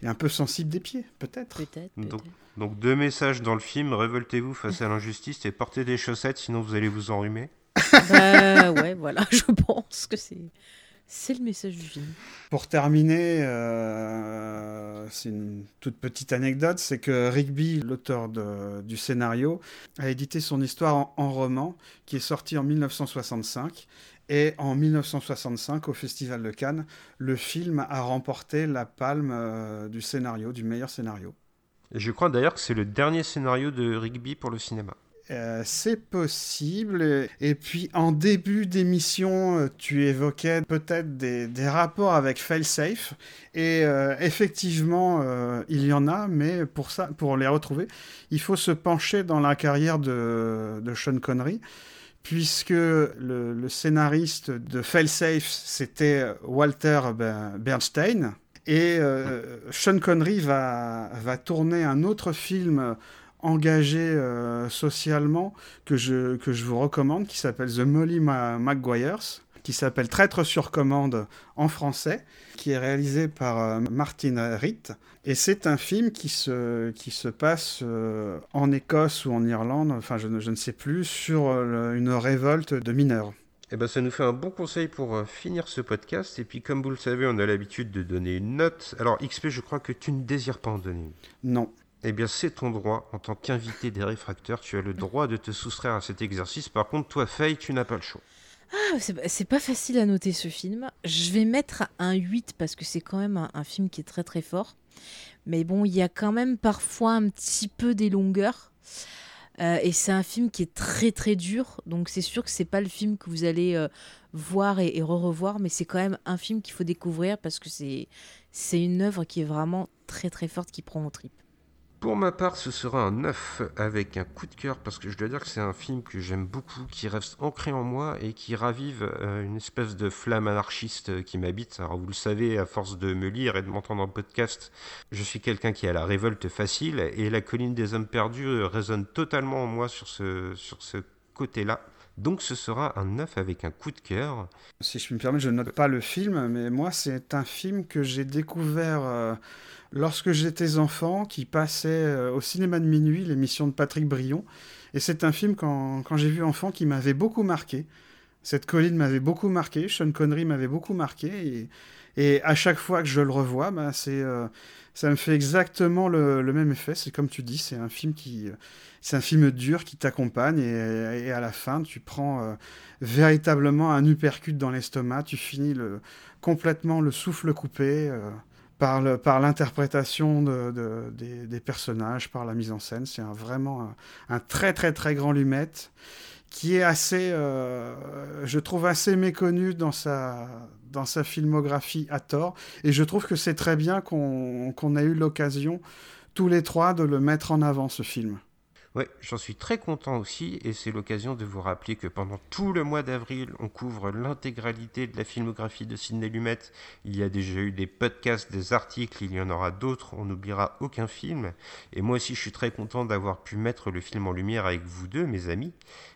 il est un peu sensible des pieds, peut-être. Peut-être. Donc, donc, deux messages dans le film révoltez-vous face à l'injustice et portez des chaussettes, sinon vous allez vous enrhumer. bah, ouais, voilà, je pense que c'est. C'est le message du film. Pour terminer, euh, c'est une toute petite anecdote, c'est que Rigby, l'auteur du scénario, a édité son histoire en, roman, qui est sorti en 1965. Et en 1965, au Festival de Cannes, le film a remporté la palme euh, du scénario, du meilleur scénario. je crois d'ailleurs que c'est le dernier scénario de Rigby pour le cinéma. Euh, c'est possible. Et puis en début d'émission, euh, tu évoquais peut-être des, rapports avec Failsafe. Et euh, effectivement, il y en a, mais pour ça, pour les retrouver, il faut se pencher dans la carrière de, Sean Connery. Puisque le, scénariste de Failsafe, c'était Walter Bernstein. Et Sean Connery va tourner un autre film engagé euh, socialement que je, que je vous recommande, qui s'appelle The Molly McGuire's, qui s'appelle Traître sur commande en français, qui est réalisé par euh, Martin Ritt. Et c'est un film qui se, qui se passe euh, en Écosse ou en Irlande, enfin je, je ne sais plus, sur une révolte de mineurs. Eh ben, ça nous fait un bon conseil pour finir ce podcast. Et puis, comme vous le savez, on a l'habitude de donner une note. Alors, XP, je crois que tu ne désires pas en donner une. Non. Eh bien, c'est ton droit. En tant qu'invité des réfracteurs, tu as le droit de te soustraire à cet exercice. Par contre, toi, Faye, tu n'as pas le choix. Ah, c'est pas facile à noter ce film. Je vais mettre un 8 parce que c'est quand même un, film qui est très très fort. Mais bon, il y a quand même parfois un petit peu des longueurs. Euh, et c'est un film qui est très très dur. Donc c'est sûr que c'est pas le film que vous allez euh, voir et, re-revoir. Mais c'est quand même un film qu'il faut découvrir parce que c'est une œuvre qui est vraiment très très forte qui prend au trip. Pour ma part, ce sera un 9 avec un coup de cœur parce que je dois dire que c'est un film que j'aime beaucoup, qui reste ancré en moi et qui ravive euh, une espèce de flamme anarchiste qui m'habite. Alors vous le savez, à force de me lire et de m'entendre en podcast, je suis quelqu'un qui a la révolte facile et la colline des hommes perdus résonne totalement en moi sur ce, sur ce côté-là. Donc ce sera un 9 avec un coup de cœur. Si je me permets, je ne note pas le film, mais moi c'est un film que j'ai découvert... Euh, lorsque j'étais enfant, qui passait euh, au cinéma de minuit, l'émission de Patrick Brion. Et c'est un film, quand, quand j'ai vu enfant, qui m'avait beaucoup marqué. Cette colline m'avait beaucoup marqué, Sean Connery m'avait beaucoup marqué. Et, à chaque fois que je le revois, bah, c'est, euh, ça me fait exactement le, même effet. C'est comme tu dis, c'est un film qui, c'est un film dur qui t'accompagne et, à la fin, tu prends euh, véritablement un uppercut dans l'estomac. Tu finis complètement le souffle coupé par l'interprétation de, des, personnages, par la mise en scène. C'est vraiment un, très très très grand Lumette qui est assez, euh, je trouve assez méconnu dans sa, dans sa filmographie à tort. Et je trouve que c'est très bien qu'on a eu l'occasion tous les trois de le mettre en avant, ce film. Ouais, j'en suis très content aussi et c'est l'occasion de vous rappeler que pendant tout le mois d'avril, on couvre l'intégralité de la filmographie de Sidney Lumet. Il y a déjà eu des podcasts, des articles, il y en aura d'autres, on n'oubliera aucun film. Et moi aussi, je suis très content d'avoir pu mettre le film en lumière avec vous deux, mes amis.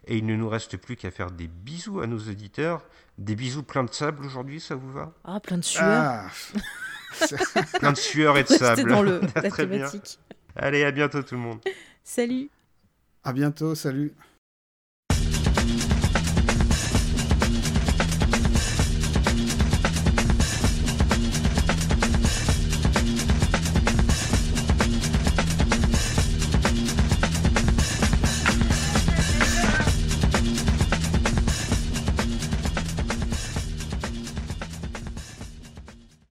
Et il ne nous reste plus qu'à faire des bisous à nos auditeurs. Des bisous plein de sable aujourd'hui, ça vous va? Ah, plein de sueur. Ah. <laughs> plein de sueur et de sable. dans le, <laughs> la thématique. Allez, à bientôt tout le monde. Salut à bientôt, salut.